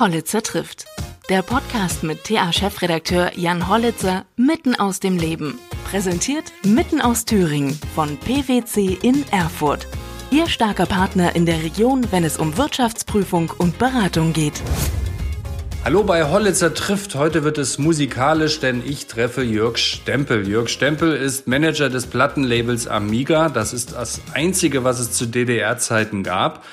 Hollitzer trifft. Der Podcast mit TA-Chefredakteur Jan Hollitzer mitten aus dem Leben. Präsentiert mitten aus Thüringen von PwC in Erfurt. Ihr starker Partner in der Region, wenn es um Wirtschaftsprüfung und Beratung geht. Hallo bei Hollitzer trifft. Heute wird es musikalisch, denn ich treffe Jörg Stempel. Jörg Stempel ist Manager des Plattenlabels Amiga. Das ist das einzige, was es zu DDR-Zeiten gab.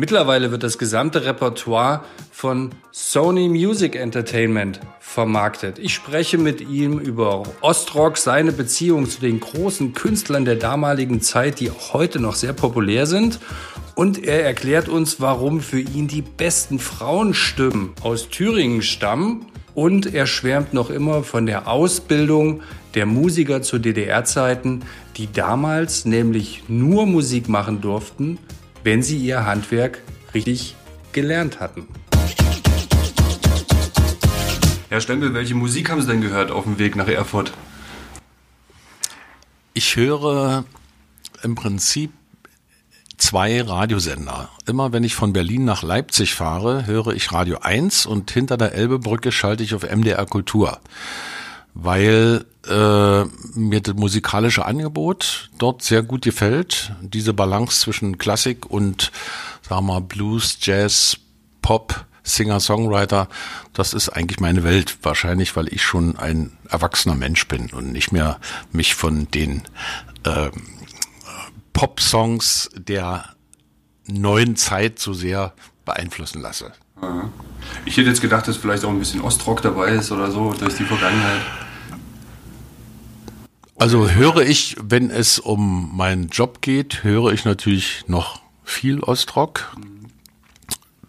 Mittlerweile wird das gesamte Repertoire von Sony Music Entertainment vermarktet. Ich spreche mit ihm über Ostrock, seine Beziehung zu den großen Künstlern der damaligen Zeit, die auch heute noch sehr populär sind. Und er erklärt uns, warum für ihn die besten Frauenstimmen aus Thüringen stammen. Und er schwärmt noch immer von der Ausbildung der Musiker zu DDR-Zeiten, die damals nämlich nur Musik machen durften, wenn sie ihr Handwerk richtig gelernt hatten. Herr Stempel, welche Musik haben Sie denn gehört auf dem Weg nach Erfurt? Ich höre im Prinzip zwei Radiosender. Immer wenn ich von Berlin nach Leipzig fahre, höre ich Radio 1 und hinter der Elbebrücke schalte ich auf MDR Kultur, weil äh, mir das musikalische Angebot dort sehr gut gefällt. Diese Balance zwischen Klassik und, sagen wir mal, Blues, Jazz, Pop, Singer-Songwriter, das ist eigentlich meine Welt. Wahrscheinlich, weil ich schon ein erwachsener Mensch bin und nicht mehr mich von den äh, Pop-Songs der neuen Zeit so sehr beeinflussen lasse. Ich hätte jetzt gedacht, dass vielleicht auch ein bisschen Ostrock dabei ist oder so durch die Vergangenheit. Also höre ich, wenn es um meinen Job geht, höre ich natürlich noch viel Ostrock.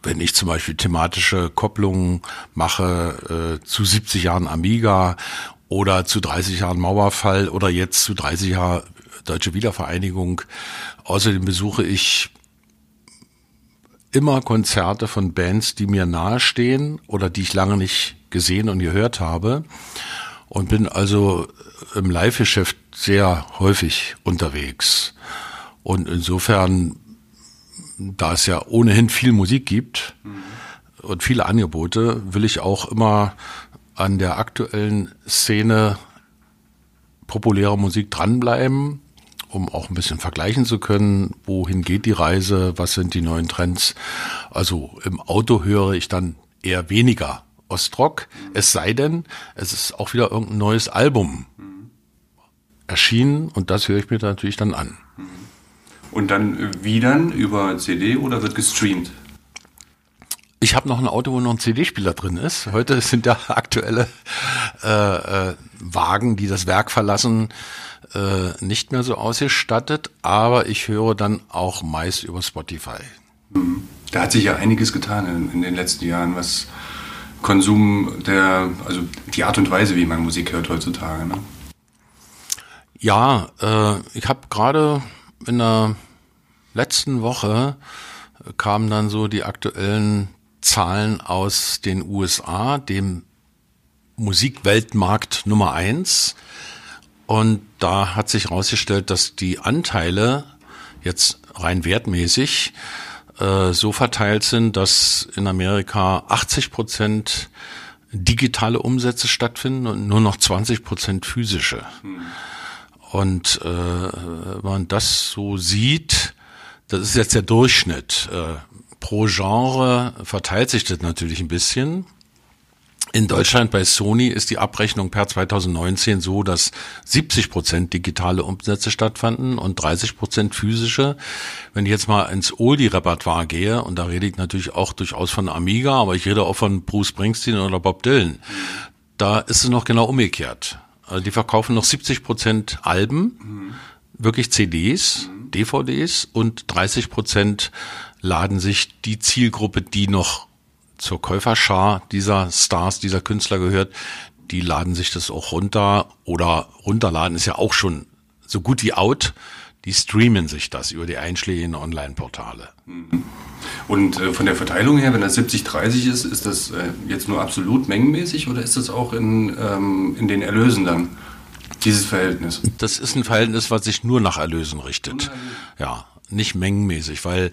Wenn ich zum Beispiel thematische Kopplungen mache äh, zu 70 Jahren Amiga oder zu 30 Jahren Mauerfall oder jetzt zu 30 Jahren Deutsche Wiedervereinigung. Außerdem besuche ich immer Konzerte von Bands, die mir nahestehen oder die ich lange nicht gesehen und gehört habe und bin also im Live-Geschäft sehr häufig unterwegs. Und insofern, da es ja ohnehin viel Musik gibt mhm. und viele Angebote, will ich auch immer an der aktuellen Szene populärer Musik dranbleiben, um auch ein bisschen vergleichen zu können, wohin geht die Reise, was sind die neuen Trends. Also im Auto höre ich dann eher weniger Ostrock, es sei denn, es ist auch wieder irgendein neues Album erschienen und das höre ich mir natürlich dann an. Und dann wie dann? Über CD oder wird gestreamt? Ich habe noch ein Auto, wo noch ein CD-Spieler drin ist. Heute sind ja aktuelle äh, äh, Wagen, die das Werk verlassen, äh, nicht mehr so ausgestattet, aber ich höre dann auch meist über Spotify. Mhm. Da hat sich ja einiges getan in, in den letzten Jahren, was Konsum der, also die Art und Weise, wie man Musik hört heutzutage. Ne? Ja, äh, ich habe gerade in der letzten Woche kamen dann so die aktuellen Zahlen aus den USA, dem Musikweltmarkt Nummer eins. Und da hat sich herausgestellt, dass die Anteile jetzt rein wertmäßig äh, so verteilt sind, dass in Amerika 80 Prozent digitale Umsätze stattfinden und nur noch 20 Prozent physische. Mhm. Und äh, wenn man das so sieht, das ist jetzt der Durchschnitt. Äh, pro Genre verteilt sich das natürlich ein bisschen. In Deutschland bei Sony ist die Abrechnung per 2019 so, dass 70 Prozent digitale Umsätze stattfanden und 30 Prozent physische. Wenn ich jetzt mal ins Oldie-Repertoire gehe, und da rede ich natürlich auch durchaus von Amiga, aber ich rede auch von Bruce Springsteen oder Bob Dylan, da ist es noch genau umgekehrt. Also die verkaufen noch 70 Prozent Alben, mhm. wirklich CDs, mhm. DVDs und 30 Prozent laden sich die Zielgruppe, die noch zur Käuferschar dieser Stars, dieser Künstler gehört, die laden sich das auch runter oder runterladen ist ja auch schon so gut wie out. Die streamen sich das über die einschlägigen Online-Portale. Und äh, von der Verteilung her, wenn das 70-30 ist, ist das äh, jetzt nur absolut mengenmäßig oder ist das auch in, ähm, in den Erlösen dann? Dieses Verhältnis? Das ist ein Verhältnis, was sich nur nach Erlösen richtet. Ja, nicht mengenmäßig, weil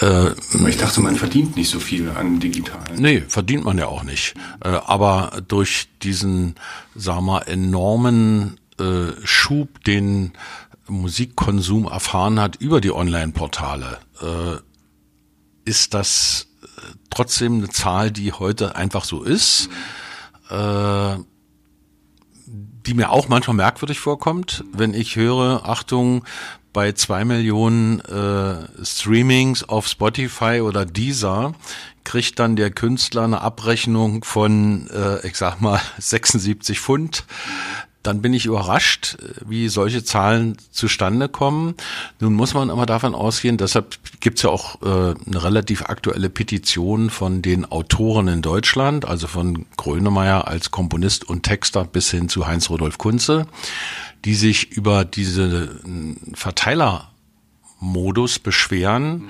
äh, ich dachte, man verdient nicht so viel an digitalen. Nee, verdient man ja auch nicht. Äh, aber durch diesen, sag mal, enormen äh, Schub, den Musikkonsum erfahren hat über die Online-Portale, äh, ist das äh, trotzdem eine Zahl, die heute einfach so ist. Äh, die mir auch manchmal merkwürdig vorkommt, wenn ich höre, Achtung, bei zwei Millionen äh, Streamings auf Spotify oder Deezer kriegt dann der Künstler eine Abrechnung von, äh, ich sag mal, 76 Pfund dann bin ich überrascht, wie solche Zahlen zustande kommen. Nun muss man aber davon ausgehen, deshalb gibt es ja auch äh, eine relativ aktuelle Petition von den Autoren in Deutschland, also von Grönemeyer als Komponist und Texter bis hin zu Heinz-Rudolf Kunze, die sich über diese äh, Verteilermodus beschweren, mhm.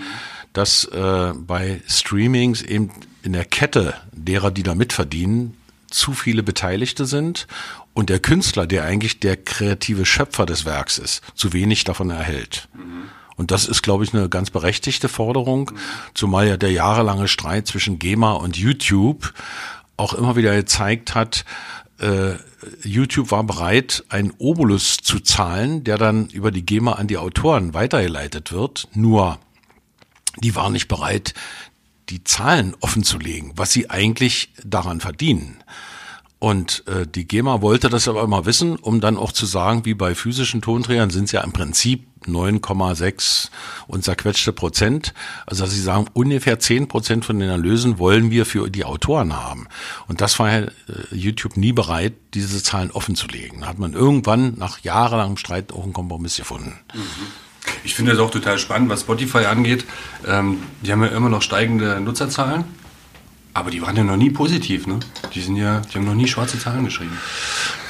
dass äh, bei Streamings eben in der Kette derer, die da mitverdienen, zu viele Beteiligte sind und der Künstler, der eigentlich der kreative Schöpfer des Werks ist, zu wenig davon erhält. Mhm. Und das ist, glaube ich, eine ganz berechtigte Forderung, mhm. zumal ja der jahrelange Streit zwischen GEMA und YouTube auch immer wieder gezeigt hat, äh, YouTube war bereit, einen Obolus zu zahlen, der dann über die GEMA an die Autoren weitergeleitet wird. Nur, die waren nicht bereit, die Zahlen offenzulegen, was sie eigentlich daran verdienen. Und äh, die GEMA wollte das aber immer wissen, um dann auch zu sagen, wie bei physischen Tonträgern sind es ja im Prinzip 9,6 und zerquetschte Prozent. Also dass sie sagen, ungefähr 10 Prozent von den Erlösen wollen wir für die Autoren haben. Und das war ja äh, YouTube nie bereit, diese Zahlen offen zu legen. Da hat man irgendwann nach jahrelangem Streit auch einen Kompromiss gefunden. Mhm. Ich finde das auch total spannend, was Spotify angeht. Ähm, die haben ja immer noch steigende Nutzerzahlen. Aber die waren ja noch nie positiv, ne? Die sind ja, die haben noch nie schwarze Zahlen geschrieben.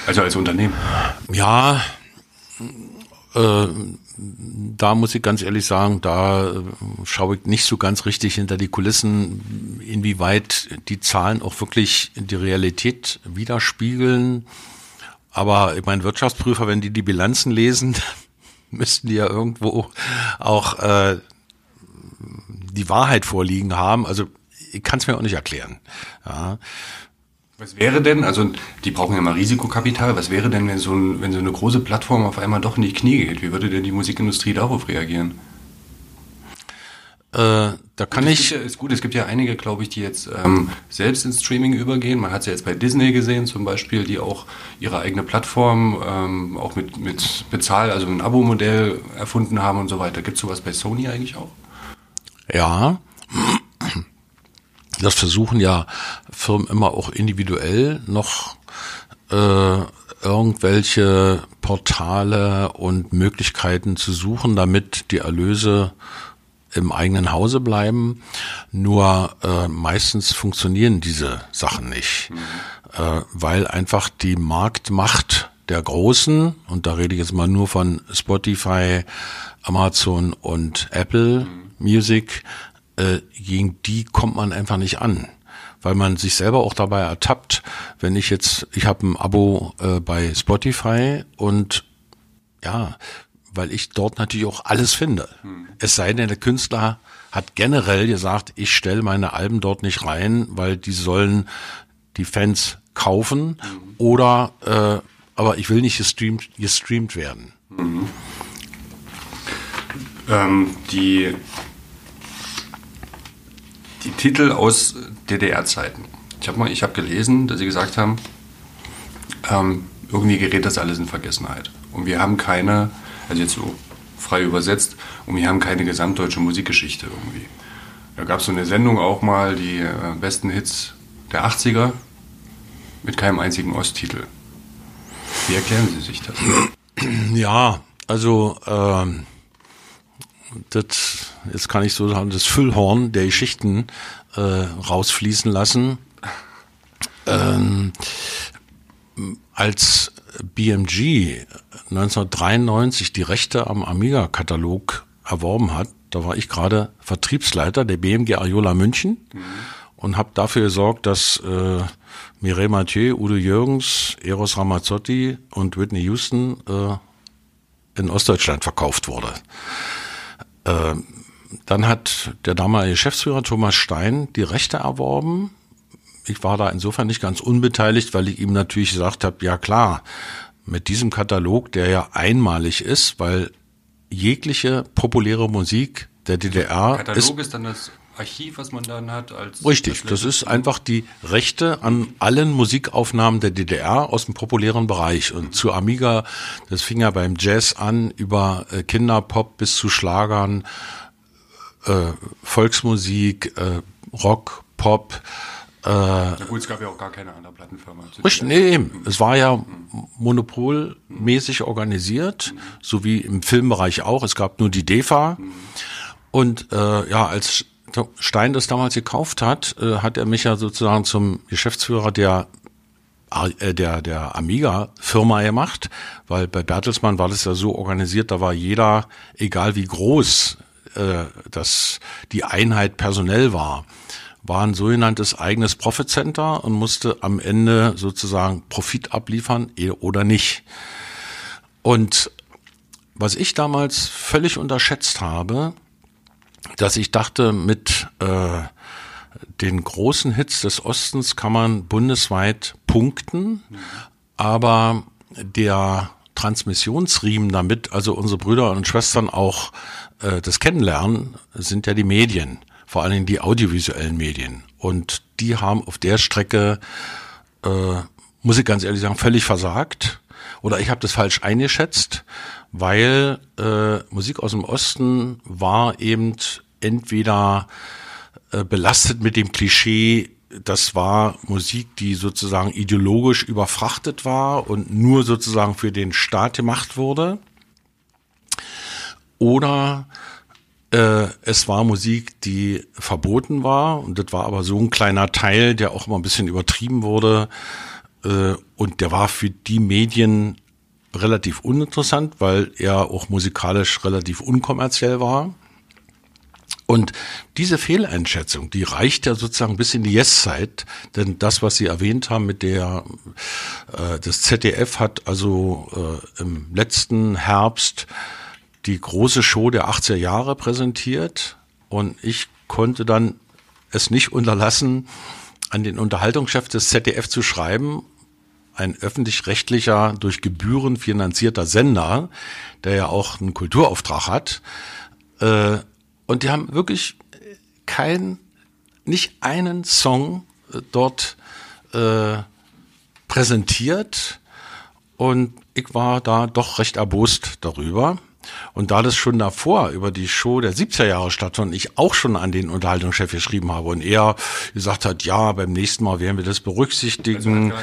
Also als Unternehmen. Ja, äh, da muss ich ganz ehrlich sagen, da äh, schaue ich nicht so ganz richtig hinter die Kulissen, inwieweit die Zahlen auch wirklich die Realität widerspiegeln. Aber ich meine, Wirtschaftsprüfer, wenn die die Bilanzen lesen, müssten die ja irgendwo auch äh, die Wahrheit vorliegen haben. Also ich kann es mir auch nicht erklären. Ja. Was wäre denn, also die brauchen ja mal Risikokapital, was wäre denn, wenn so, ein, wenn so eine große Plattform auf einmal doch in die Knie geht? Wie würde denn die Musikindustrie darauf reagieren? Äh, da kann gut, ich. Ja, ist gut, es gibt ja einige, glaube ich, die jetzt ähm, selbst ins Streaming übergehen. Man hat es ja jetzt bei Disney gesehen zum Beispiel, die auch ihre eigene Plattform ähm, auch mit, mit Bezahl, also ein Abo-Modell erfunden haben und so weiter. Gibt es sowas bei Sony eigentlich auch? Ja, das versuchen ja Firmen immer auch individuell noch äh, irgendwelche Portale und Möglichkeiten zu suchen, damit die Erlöse im eigenen Hause bleiben. Nur äh, meistens funktionieren diese Sachen nicht, mhm. äh, weil einfach die Marktmacht der Großen, und da rede ich jetzt mal nur von Spotify, Amazon und Apple mhm. Music, äh, gegen die kommt man einfach nicht an weil man sich selber auch dabei ertappt, wenn ich jetzt, ich habe ein Abo äh, bei Spotify und ja, weil ich dort natürlich auch alles finde. Hm. Es sei denn, der Künstler hat generell gesagt, ich stelle meine Alben dort nicht rein, weil die sollen die Fans kaufen hm. oder äh, aber ich will nicht gestreamt, gestreamt werden. Mhm. Ähm, die die Titel aus DDR-Zeiten. Ich habe hab gelesen, dass sie gesagt haben, ähm, irgendwie gerät das alles in Vergessenheit. Und wir haben keine, also jetzt so frei übersetzt, und wir haben keine gesamtdeutsche Musikgeschichte irgendwie. Da gab es so eine Sendung auch mal, die äh, besten Hits der 80er, mit keinem einzigen Osttitel. Wie erklären Sie sich das? Ja, also ähm, das, jetzt kann ich so sagen, das Füllhorn der Geschichten äh, rausfließen lassen. Ähm, als BMG 1993 die Rechte am Amiga-Katalog erworben hat, da war ich gerade Vertriebsleiter der BMG Ariola München mhm. und habe dafür gesorgt, dass äh, Mireille Mathieu, Udo Jürgens, Eros Ramazzotti und Whitney Houston äh, in Ostdeutschland verkauft wurde. Äh, dann hat der damalige Geschäftsführer Thomas Stein die Rechte erworben. Ich war da insofern nicht ganz unbeteiligt, weil ich ihm natürlich gesagt habe, ja klar, mit diesem Katalog, der ja einmalig ist, weil jegliche populäre Musik der DDR Katalog ist, ist dann das Archiv, was man dann hat. Als richtig, das ist einfach die Rechte an allen Musikaufnahmen der DDR aus dem populären Bereich. Und zu Amiga, das fing ja beim Jazz an, über äh, Kinderpop bis zu Schlagern, äh, Volksmusik, äh, Rock, Pop. Äh, ja gut, es gab ja auch gar keine andere Plattenfirma. Richtig, nee, es war ja monopolmäßig organisiert, so wie im Filmbereich auch. Es gab nur die DEFA. Und äh, ja, als Stein das damals gekauft hat, äh, hat er mich ja sozusagen zum Geschäftsführer der äh, der, der Amiga-Firma gemacht, weil bei Bertelsmann war das ja so organisiert, da war jeder, egal wie groß äh, das die Einheit personell war, war ein sogenanntes eigenes Profit Center und musste am Ende sozusagen Profit abliefern eh oder nicht. Und was ich damals völlig unterschätzt habe, dass ich dachte, mit äh, den großen Hits des Ostens kann man bundesweit punkten, aber der Transmissionsriemen damit, also unsere Brüder und Schwestern auch äh, das kennenlernen, sind ja die Medien, vor allen Dingen die audiovisuellen Medien. Und die haben auf der Strecke, äh, muss ich ganz ehrlich sagen, völlig versagt. Oder ich habe das falsch eingeschätzt, weil äh, Musik aus dem Osten war eben entweder äh, belastet mit dem Klischee, das war Musik, die sozusagen ideologisch überfrachtet war und nur sozusagen für den Staat gemacht wurde. Oder äh, es war Musik, die verboten war. Und das war aber so ein kleiner Teil, der auch immer ein bisschen übertrieben wurde. Äh, und der war für die Medien relativ uninteressant, weil er auch musikalisch relativ unkommerziell war. Und diese Fehleinschätzung, die reicht ja sozusagen bis in die Yes-Zeit, denn das, was Sie erwähnt haben mit der, äh, das ZDF hat also äh, im letzten Herbst die große Show der 80er Jahre präsentiert und ich konnte dann es nicht unterlassen, an den Unterhaltungschef des ZDF zu schreiben ein öffentlich-rechtlicher, durch Gebühren finanzierter Sender, der ja auch einen Kulturauftrag hat. Äh, und die haben wirklich kein, nicht einen Song äh, dort äh, präsentiert. Und ich war da doch recht erbost darüber. Und da das schon davor über die Show der 70er Jahre stattfand ich auch schon an den Unterhaltungschef geschrieben habe und er gesagt hat, ja, beim nächsten Mal werden wir das berücksichtigen. Also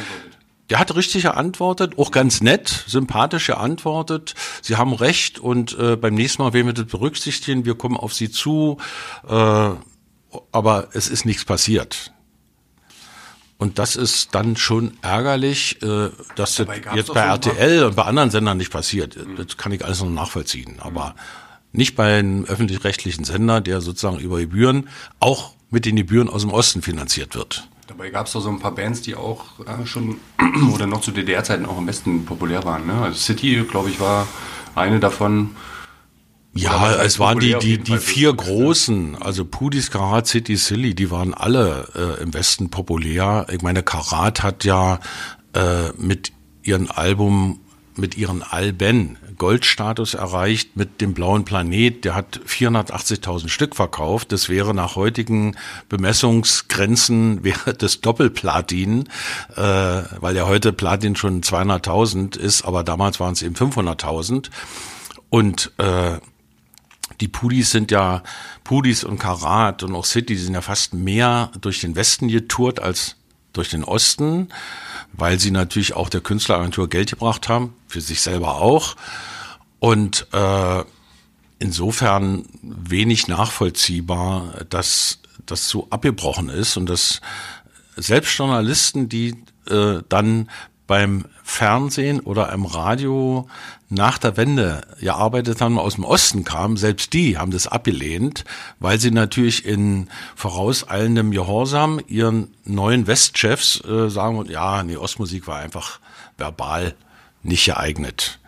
der hat richtig geantwortet, auch ganz nett, sympathisch geantwortet. Sie haben recht und äh, beim nächsten Mal werden wir das berücksichtigen. Wir kommen auf Sie zu, äh, aber es ist nichts passiert. Und das ist dann schon ärgerlich, äh, dass das jetzt bei RTL und bei anderen Sendern nicht passiert. Mhm. Das kann ich alles noch nachvollziehen. Aber nicht bei einem öffentlich-rechtlichen Sender, der sozusagen über Gebühren, auch mit den Gebühren aus dem Osten finanziert wird. Dabei gab es doch so ein paar Bands, die auch äh, schon oder noch zu DDR-Zeiten auch am besten populär waren. Ne? Also City, glaube ich, war eine davon. Ja, es waren die, die, die vier großen, also Pudis, Karat, City, Silly, die waren alle äh, im Westen populär. Ich meine, Karat hat ja äh, mit ihrem Album, mit ihren Alben Goldstatus erreicht mit dem blauen Planet. Der hat 480.000 Stück verkauft. Das wäre nach heutigen Bemessungsgrenzen wäre das Doppelplatin, äh, weil ja heute Platin schon 200.000 ist, aber damals waren es eben 500.000. Und äh, die Pudis sind ja, Pudis und Karat und auch City sind ja fast mehr durch den Westen getourt als durch den Osten, weil sie natürlich auch der Künstleragentur Geld gebracht haben, für sich selber auch. Und äh, insofern wenig nachvollziehbar, dass das so abgebrochen ist und dass selbst Journalisten, die äh, dann beim Fernsehen oder im Radio nach der Wende gearbeitet haben, aus dem Osten kamen, selbst die haben das abgelehnt, weil sie natürlich in vorauseilendem Gehorsam ihren neuen Westchefs äh, sagen, ja, nee, Ostmusik war einfach verbal nicht geeignet.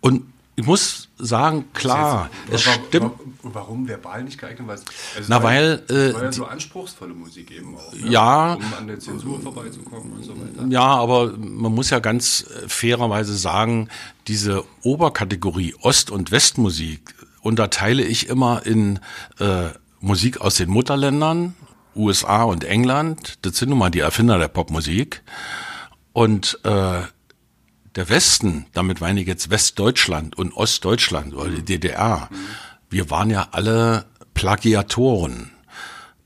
Und ich muss sagen, klar, es stimmt. Warum verbal nicht geeignet? Weil, also Na, weil äh, war ja so anspruchsvolle Musik eben auch. Ne? Ja. Um an der Zensur vorbeizukommen und so weiter. Ja, aber man muss ja ganz fairerweise sagen, diese Oberkategorie Ost- und Westmusik unterteile ich immer in äh, Musik aus den Mutterländern, USA und England. Das sind nun mal die Erfinder der Popmusik. Und äh, der Westen, damit meine ich jetzt Westdeutschland und Ostdeutschland oder die DDR, wir waren ja alle Plagiatoren.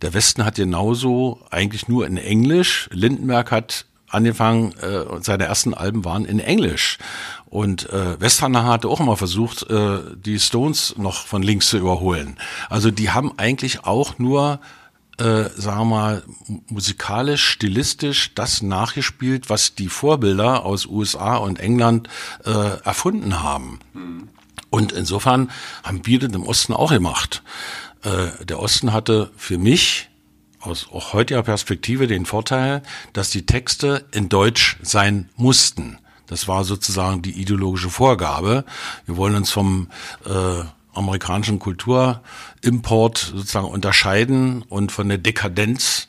Der Westen hat genauso eigentlich nur in Englisch. Lindenberg hat angefangen, äh, seine ersten Alben waren in Englisch. Und äh, Westhanna hatte auch immer versucht, äh, die Stones noch von links zu überholen. Also die haben eigentlich auch nur äh, sagen wir mal, musikalisch, stilistisch das nachgespielt, was die Vorbilder aus USA und England äh, erfunden haben. Mhm. Und insofern haben wir das im Osten auch gemacht. Äh, der Osten hatte für mich aus auch heutiger Perspektive den Vorteil, dass die Texte in Deutsch sein mussten. Das war sozusagen die ideologische Vorgabe. Wir wollen uns vom äh, amerikanischen Kulturimport sozusagen unterscheiden und von der Dekadenz.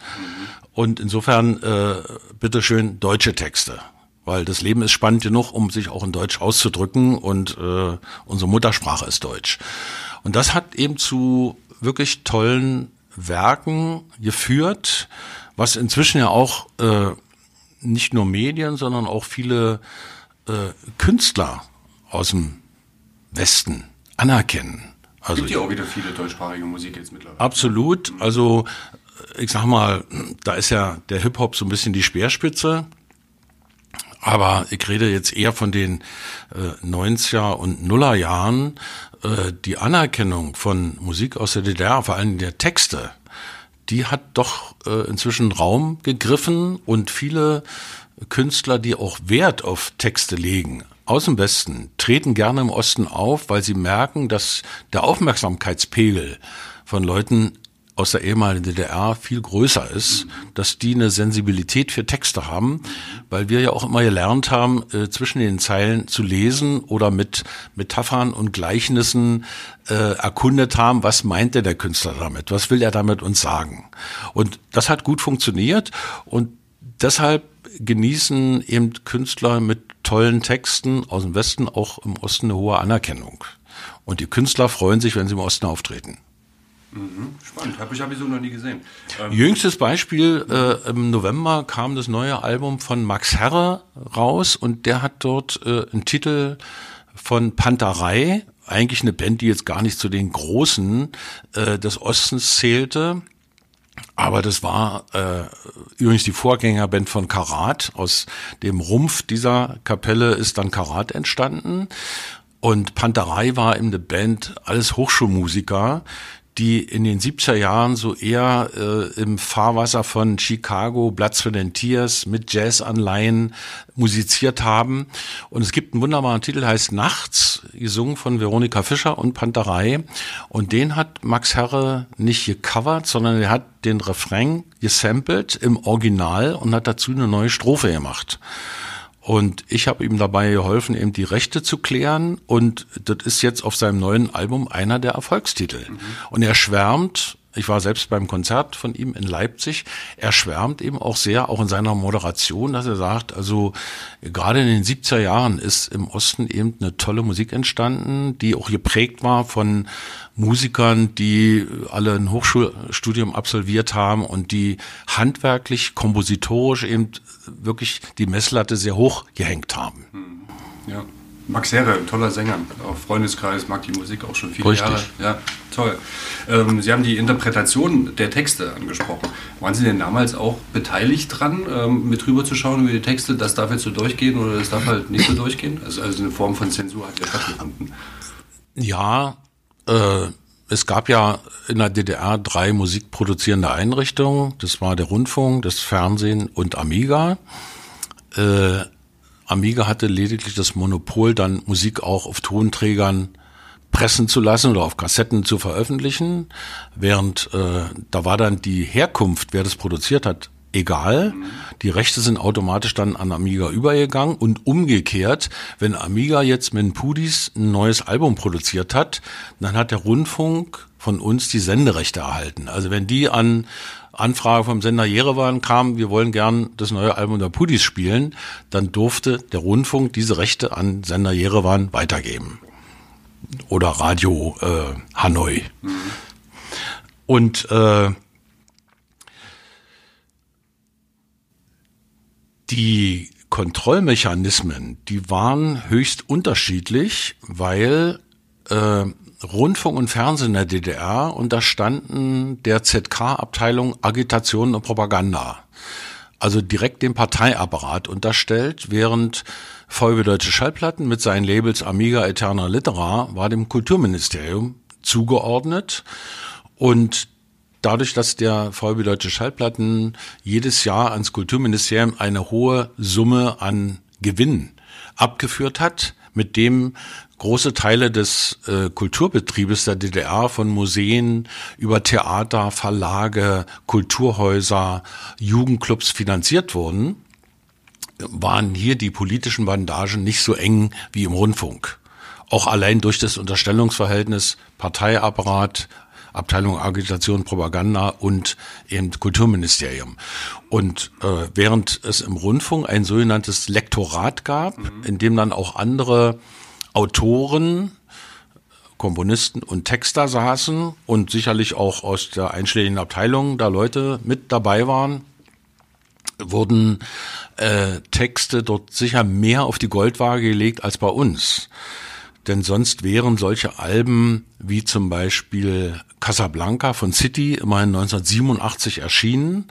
Und insofern äh, bitteschön deutsche Texte. Weil das Leben ist spannend genug, um sich auch in Deutsch auszudrücken und äh, unsere Muttersprache ist Deutsch. Und das hat eben zu wirklich tollen Werken geführt, was inzwischen ja auch äh, nicht nur Medien, sondern auch viele äh, Künstler aus dem Westen anerkennen. Also, gibt ja auch wieder viele deutschsprachige Musik jetzt mittlerweile. Absolut. Also ich sag mal, da ist ja der Hip-Hop so ein bisschen die Speerspitze. Aber ich rede jetzt eher von den äh, 90er und Nuller Jahren. Äh, die Anerkennung von Musik aus der DDR, vor allem der Texte, die hat doch äh, inzwischen Raum gegriffen und viele Künstler, die auch Wert auf Texte legen, aus dem Westen treten gerne im Osten auf, weil sie merken, dass der Aufmerksamkeitspegel von Leuten aus der ehemaligen DDR viel größer ist, dass die eine Sensibilität für Texte haben, weil wir ja auch immer gelernt haben, äh, zwischen den Zeilen zu lesen oder mit Metaphern und Gleichnissen äh, erkundet haben, was meint denn der Künstler damit, was will er damit uns sagen. Und das hat gut funktioniert und deshalb genießen eben Künstler mit tollen Texten aus dem Westen auch im Osten eine hohe Anerkennung. Und die Künstler freuen sich, wenn sie im Osten auftreten. Mhm, spannend, habe ich sowieso noch nie gesehen. Ähm Jüngstes Beispiel, äh, im November kam das neue Album von Max Herre raus und der hat dort äh, einen Titel von Panterei, eigentlich eine Band, die jetzt gar nicht zu den Großen äh, des Ostens zählte. Aber das war äh, übrigens die Vorgängerband von Karat. Aus dem Rumpf dieser Kapelle ist dann Karat entstanden. Und Panterei war eben eine Band, alles Hochschulmusiker, die in den 70er Jahren so eher äh, im Fahrwasser von Chicago, Platz für den Tiers mit Jazzanleihen musiziert haben. Und es gibt einen wunderbaren Titel, heißt Nachts, gesungen von Veronika Fischer und Panterei. Und den hat Max Herre nicht gecovert, sondern er hat den Refrain gesampelt im Original und hat dazu eine neue Strophe gemacht. Und ich habe ihm dabei geholfen, eben die Rechte zu klären. Und das ist jetzt auf seinem neuen Album einer der Erfolgstitel. Mhm. Und er schwärmt, ich war selbst beim Konzert von ihm in Leipzig, er schwärmt eben auch sehr, auch in seiner Moderation, dass er sagt, also gerade in den 70er Jahren ist im Osten eben eine tolle Musik entstanden, die auch geprägt war von Musikern, die alle ein Hochschulstudium absolviert haben und die handwerklich, kompositorisch eben wirklich die Messlatte sehr hoch gehängt haben. Ja. Max Herre, toller Sänger, auch Freundeskreis, mag die Musik auch schon viele Richtig. Jahre. Ja, toll. Ähm, Sie haben die Interpretation der Texte angesprochen. Waren Sie denn damals auch beteiligt dran, ähm, mit rüber zu schauen über die Texte? Das darf jetzt so durchgehen oder das darf halt nicht so durchgehen? Also, also eine Form von Zensur hat ja stattgefunden. Ja, äh, es gab ja in der DDR drei musikproduzierende Einrichtungen. Das war der Rundfunk, das Fernsehen und Amiga. Äh, Amiga hatte lediglich das Monopol, dann Musik auch auf Tonträgern pressen zu lassen oder auf Kassetten zu veröffentlichen, während äh, da war dann die Herkunft, wer das produziert hat, egal. Die Rechte sind automatisch dann an Amiga übergegangen und umgekehrt, wenn Amiga jetzt mit Pudis ein neues Album produziert hat, dann hat der Rundfunk von uns die Senderechte erhalten. Also wenn die an Anfrage vom Sender Jerewan kam, wir wollen gern das neue Album der Pudis spielen, dann durfte der Rundfunk diese Rechte an Sender Jerewan weitergeben. Oder Radio äh, Hanoi. Mhm. Und äh, die Kontrollmechanismen, die waren höchst unterschiedlich, weil äh, Rundfunk und Fernsehen der DDR unterstanden der ZK-Abteilung Agitation und Propaganda. Also direkt dem Parteiapparat unterstellt, während VW Deutsche Schallplatten mit seinen Labels Amiga Eterna Litera war dem Kulturministerium zugeordnet und dadurch, dass der VW Deutsche Schallplatten jedes Jahr ans Kulturministerium eine hohe Summe an Gewinn abgeführt hat, mit dem große Teile des äh, Kulturbetriebes der DDR von Museen über Theater, Verlage, Kulturhäuser, Jugendclubs finanziert wurden, waren hier die politischen Bandagen nicht so eng wie im Rundfunk. Auch allein durch das Unterstellungsverhältnis Parteiapparat, Abteilung Agitation, Propaganda und eben Kulturministerium. Und äh, während es im Rundfunk ein sogenanntes Lektorat gab, mhm. in dem dann auch andere Autoren, Komponisten und Texter saßen und sicherlich auch aus der einschlägigen Abteilung da Leute mit dabei waren, wurden äh, Texte dort sicher mehr auf die Goldwaage gelegt als bei uns. Denn sonst wären solche Alben wie zum Beispiel Casablanca von City immerhin 1987 erschienen,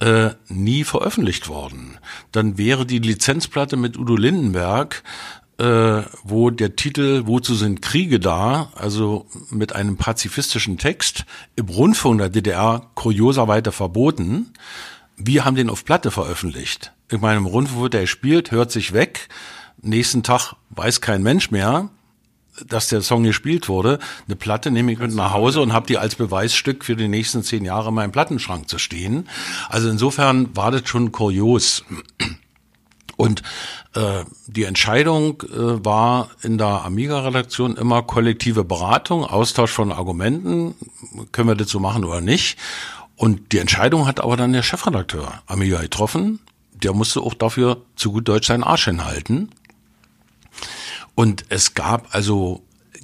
äh, nie veröffentlicht worden. Dann wäre die Lizenzplatte mit Udo Lindenberg äh, wo der Titel Wozu sind Kriege da, also mit einem pazifistischen Text, im Rundfunk der DDR kurioserweise verboten. Wir haben den auf Platte veröffentlicht. In meinem Rundfunk wird er gespielt, hört sich weg. Nächsten Tag weiß kein Mensch mehr, dass der Song gespielt wurde. Eine Platte nehme ich mit nach Hause und habe die als Beweisstück für die nächsten zehn Jahre in meinem Plattenschrank zu stehen. Also insofern war das schon kurios. Und äh, die Entscheidung äh, war in der Amiga-Redaktion immer kollektive Beratung, Austausch von Argumenten, können wir das so machen oder nicht. Und die Entscheidung hat aber dann der Chefredakteur Amiga getroffen. Der musste auch dafür zu gut Deutsch seinen Arsch hinhalten. Und es gab also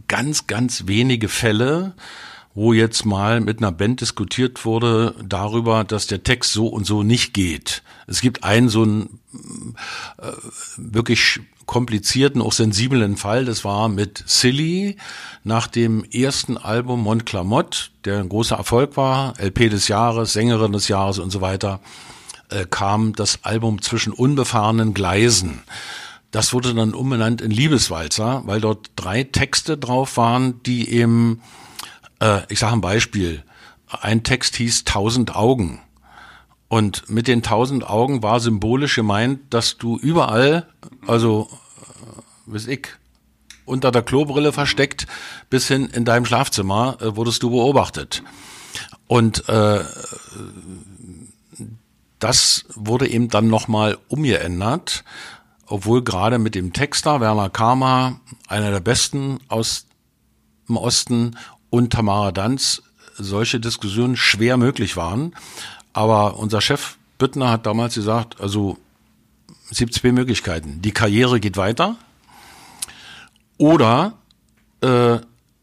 ganz, ganz wenige Fälle, wo jetzt mal mit einer Band diskutiert wurde darüber, dass der Text so und so nicht geht. Es gibt einen so einen äh, wirklich komplizierten, auch sensiblen Fall, das war mit Silly nach dem ersten Album Montclamotte, der ein großer Erfolg war, LP des Jahres, Sängerin des Jahres und so weiter, äh, kam das Album zwischen unbefahrenen Gleisen. Das wurde dann umbenannt in Liebeswalzer, weil dort drei Texte drauf waren, die eben äh, ich sage ein Beispiel. Ein Text hieß Tausend Augen. Und mit den tausend Augen war symbolisch gemeint, dass du überall, also, äh, weiß ich, unter der Klobrille versteckt, bis hin in deinem Schlafzimmer äh, wurdest du beobachtet. Und äh, das wurde eben dann nochmal umgeändert, obwohl gerade mit dem Texter Werner Karma, einer der besten aus dem Osten und Tamara Danz solche Diskussionen schwer möglich waren. Aber unser Chef Büttner hat damals gesagt, also es gibt zwei Möglichkeiten. Die Karriere geht weiter oder äh,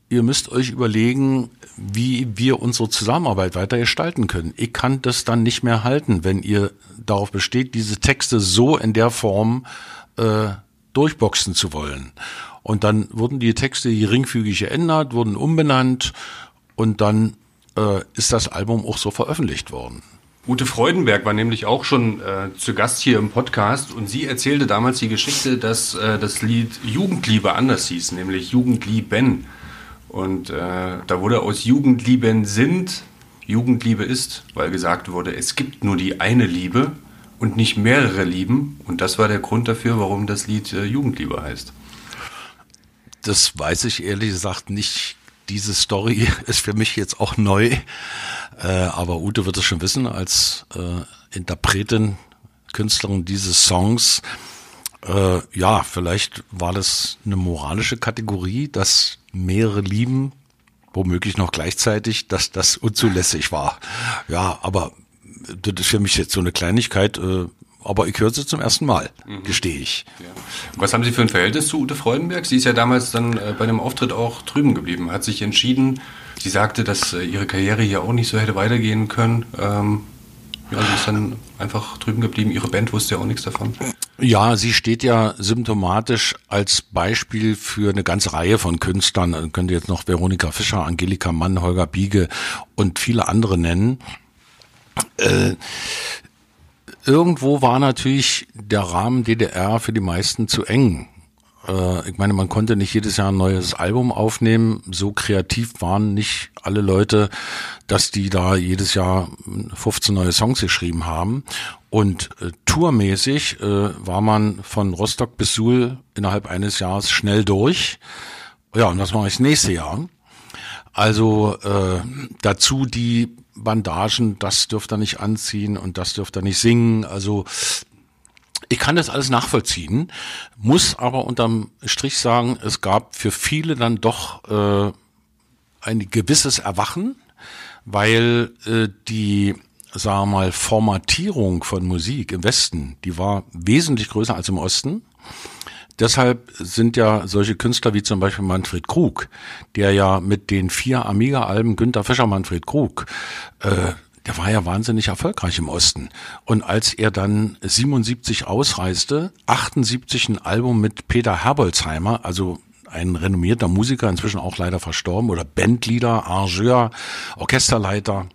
ihr müsst euch überlegen, wie wir unsere Zusammenarbeit weiter gestalten können. Ich kann das dann nicht mehr halten, wenn ihr darauf besteht, diese Texte so in der Form äh, durchboxen zu wollen. Und dann wurden die Texte geringfügig geändert, wurden umbenannt und dann äh, ist das Album auch so veröffentlicht worden. Ute Freudenberg war nämlich auch schon äh, zu Gast hier im Podcast und sie erzählte damals die Geschichte, dass äh, das Lied Jugendliebe anders hieß, nämlich Jugendlieben. Und äh, da wurde aus Jugendlieben sind Jugendliebe ist, weil gesagt wurde, es gibt nur die eine Liebe und nicht mehrere Lieben. Und das war der Grund dafür, warum das Lied äh, Jugendliebe heißt. Das weiß ich ehrlich gesagt nicht. Diese Story ist für mich jetzt auch neu. Äh, aber Ute wird es schon wissen als äh, Interpretin, Künstlerin dieses Songs. Äh, ja, vielleicht war das eine moralische Kategorie, dass mehrere lieben, womöglich noch gleichzeitig, dass das unzulässig war. Ja, aber das ist für mich jetzt so eine Kleinigkeit, aber ich höre sie zum ersten Mal, mhm. gestehe ich. Ja. Was haben Sie für ein Verhältnis zu Ute Freudenberg? Sie ist ja damals dann äh, bei dem Auftritt auch drüben geblieben, hat sich entschieden, sie sagte, dass äh, ihre Karriere hier auch nicht so hätte weitergehen können. Ähm, ja, sie ist dann einfach drüben geblieben. Ihre Band wusste ja auch nichts davon. Ja, sie steht ja symptomatisch als Beispiel für eine ganze Reihe von Künstlern. Man könnte jetzt noch Veronika Fischer, Angelika Mann, Holger Biege und viele andere nennen. Äh, irgendwo war natürlich der Rahmen DDR für die meisten zu eng. Äh, ich meine, man konnte nicht jedes Jahr ein neues Album aufnehmen. So kreativ waren nicht alle Leute, dass die da jedes Jahr 15 neue Songs geschrieben haben. Und äh, tourmäßig äh, war man von Rostock bis Suhl innerhalb eines Jahres schnell durch. Ja, und was mache ich das nächste Jahr? Also äh, dazu die Bandagen, das dürft ihr nicht anziehen und das dürft ihr nicht singen. Also ich kann das alles nachvollziehen, muss aber unterm Strich sagen, es gab für viele dann doch äh, ein gewisses Erwachen, weil äh, die sagen wir mal, Formatierung von Musik im Westen, die war wesentlich größer als im Osten. Deshalb sind ja solche Künstler wie zum Beispiel Manfred Krug, der ja mit den vier Amiga-Alben Günter Fischer, Manfred Krug, äh, der war ja wahnsinnig erfolgreich im Osten. Und als er dann 77 ausreiste, 78 ein Album mit Peter Herbolzheimer, also ein renommierter Musiker, inzwischen auch leider verstorben, oder Bandleader, Arrangeur, Orchesterleiter,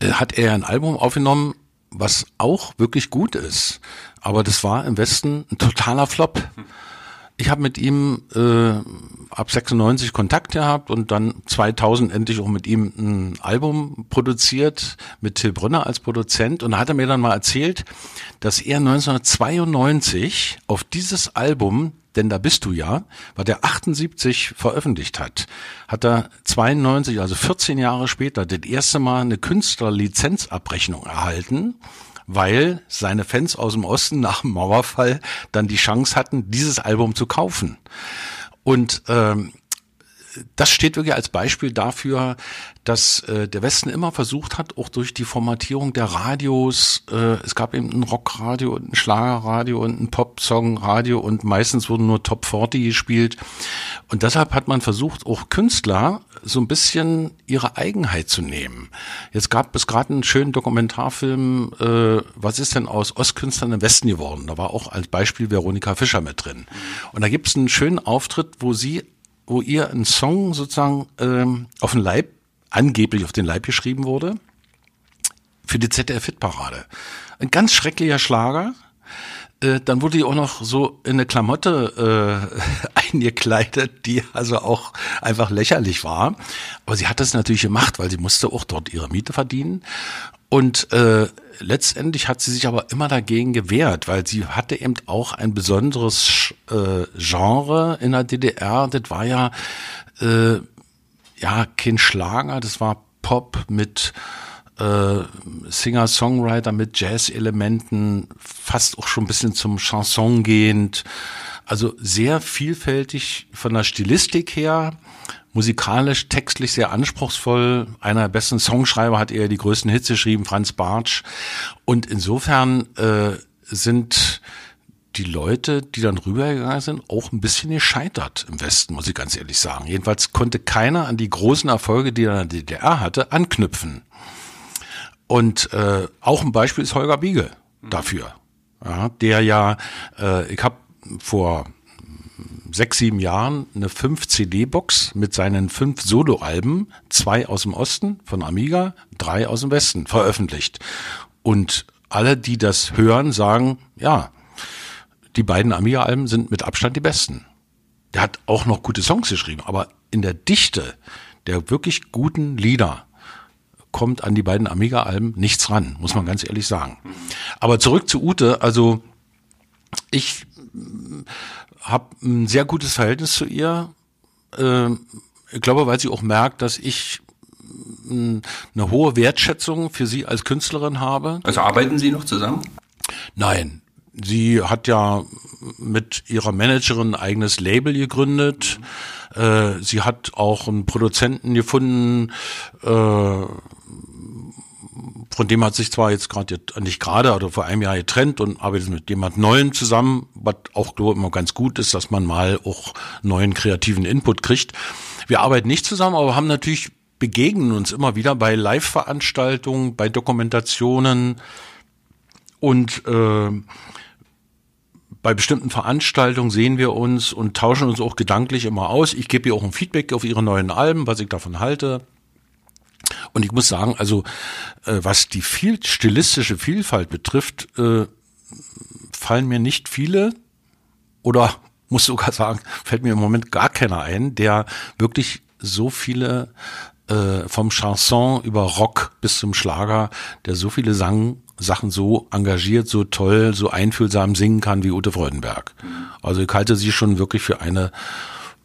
äh, hat er ein Album aufgenommen, was auch wirklich gut ist. Aber das war im Westen ein totaler Flop. Ich habe mit ihm äh, ab 96 Kontakt gehabt und dann 2000 endlich auch mit ihm ein Album produziert mit Till Brünner als Produzent und da hat er mir dann mal erzählt, dass er 1992 auf dieses Album denn da bist du ja, was er 78 veröffentlicht hat, hat er 92, also 14 Jahre später, das erste Mal eine Künstlerlizenzabrechnung erhalten weil seine Fans aus dem Osten nach dem Mauerfall dann die Chance hatten, dieses Album zu kaufen. Und ähm, das steht wirklich als Beispiel dafür, dass äh, der Westen immer versucht hat, auch durch die Formatierung der Radios, äh, es gab eben ein Rockradio und ein Schlagerradio und ein Popsongradio und meistens wurden nur Top 40 gespielt. Und deshalb hat man versucht, auch Künstler so ein bisschen ihre Eigenheit zu nehmen. Jetzt gab es gerade einen schönen Dokumentarfilm, äh, was ist denn aus Ostkünstlern im Westen geworden? Da war auch als Beispiel Veronika Fischer mit drin. Und da gibt es einen schönen Auftritt, wo sie wo ihr ein Song sozusagen ähm, auf den Leib, angeblich auf den Leib geschrieben wurde, für die ZDF-Hitparade. Ein ganz schrecklicher Schlager. Äh, dann wurde die auch noch so in eine Klamotte äh, eingekleidet, die also auch einfach lächerlich war. Aber sie hat das natürlich gemacht, weil sie musste auch dort ihre Miete verdienen. Und äh, letztendlich hat sie sich aber immer dagegen gewehrt, weil sie hatte eben auch ein besonderes äh, Genre in der DDR. Das war ja äh, ja kein Schlager, das war Pop mit äh, Singer-Songwriter mit Jazz-Elementen, fast auch schon ein bisschen zum Chanson gehend. Also sehr vielfältig von der Stilistik her musikalisch, textlich sehr anspruchsvoll. Einer der besten Songschreiber hat eher die größten Hits geschrieben, Franz Bartsch. Und insofern äh, sind die Leute, die dann rübergegangen sind, auch ein bisschen gescheitert im Westen, muss ich ganz ehrlich sagen. Jedenfalls konnte keiner an die großen Erfolge, die er in der DDR hatte, anknüpfen. Und äh, auch ein Beispiel ist Holger Biege dafür, ja, der ja, äh, ich habe vor sechs, sieben Jahren eine 5-CD-Box mit seinen fünf Soloalben, zwei aus dem Osten von Amiga, drei aus dem Westen veröffentlicht. Und alle, die das hören, sagen, ja, die beiden Amiga-Alben sind mit Abstand die besten. Der hat auch noch gute Songs geschrieben, aber in der Dichte der wirklich guten Lieder kommt an die beiden Amiga-Alben nichts ran, muss man ganz ehrlich sagen. Aber zurück zu Ute, also ich habe ein sehr gutes Verhältnis zu ihr. Äh, ich glaube, weil sie auch merkt, dass ich eine hohe Wertschätzung für sie als Künstlerin habe. Also arbeiten Sie noch zusammen? Nein, sie hat ja mit ihrer Managerin ein eigenes Label gegründet. Mhm. sie hat auch einen Produzenten gefunden, äh, von dem hat sich zwar jetzt gerade nicht gerade oder vor einem Jahr getrennt und arbeitet mit jemand Neuem zusammen, was auch glaube immer ganz gut ist, dass man mal auch neuen kreativen Input kriegt. Wir arbeiten nicht zusammen, aber haben natürlich begegnen uns immer wieder bei Live-Veranstaltungen, bei Dokumentationen und äh, bei bestimmten Veranstaltungen sehen wir uns und tauschen uns auch gedanklich immer aus. Ich gebe ihr auch ein Feedback auf ihre neuen Alben, was ich davon halte. Und ich muss sagen, also äh, was die viel stilistische Vielfalt betrifft, äh, fallen mir nicht viele oder muss sogar sagen, fällt mir im Moment gar keiner ein, der wirklich so viele äh, vom Chanson über Rock bis zum Schlager, der so viele Sang Sachen so engagiert, so toll, so einfühlsam singen kann wie Ute Freudenberg. Also ich halte sie schon wirklich für eine,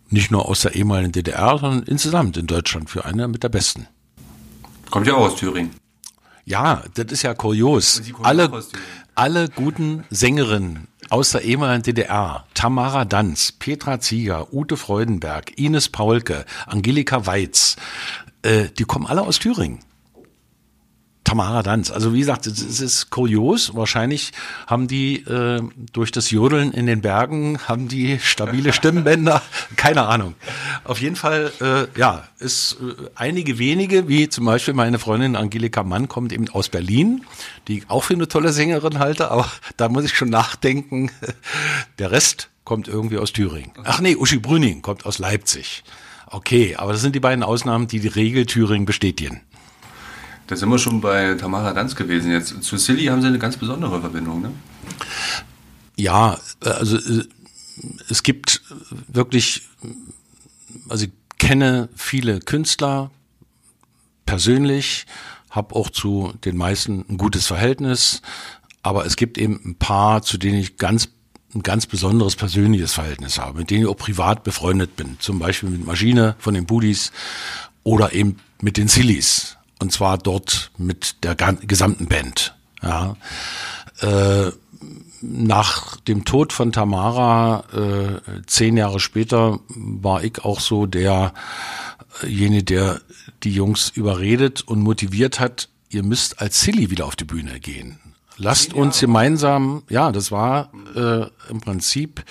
nicht nur aus der ehemaligen DDR, sondern insgesamt in Deutschland für eine mit der besten. Kommt ja auch aus Thüringen. Ja, das ist ja kurios. Alle, alle guten Sängerinnen aus der ehemaligen DDR, Tamara Danz, Petra Zieger, Ute Freudenberg, Ines Paulke, Angelika Weiz, äh, die kommen alle aus Thüringen. Tamara Danz. Also wie gesagt, es, ist kurios. Wahrscheinlich haben die äh, durch das Jodeln in den Bergen haben die stabile Stimmbänder. Keine Ahnung. Auf jeden Fall, äh, ja, ist äh, einige wenige, wie zum Beispiel meine Freundin Angelika Mann kommt eben aus Berlin, die ich auch für eine tolle Sängerin halte. Aber da muss ich schon nachdenken. Der Rest kommt irgendwie aus Thüringen. Ach nee, Uschi Brüning kommt aus Leipzig. Okay, aber das sind die beiden Ausnahmen, die die Regel Thüringen bestätigen. Da sind wir schon bei Tamara Danz gewesen jetzt. Zu Silly haben Sie eine ganz besondere Verbindung, ne? Ja, also äh, es gibt wirklich, also ich kenne viele Künstler persönlich, habe auch zu den meisten ein gutes Verhältnis, aber es gibt eben ein paar, zu denen ich ganz ein ganz besonderes persönliches Verhältnis habe, mit denen ich auch privat befreundet bin. Zum Beispiel mit Maschine von den Budis oder eben mit den Sillies. Und zwar dort mit der gesamten Band. Ja. Äh, nach dem Tod von Tamara, äh, zehn Jahre später, war ich auch so derjenige, der die Jungs überredet und motiviert hat, ihr müsst als Silly wieder auf die Bühne gehen. Lasst uns gemeinsam, ja, das war äh, im Prinzip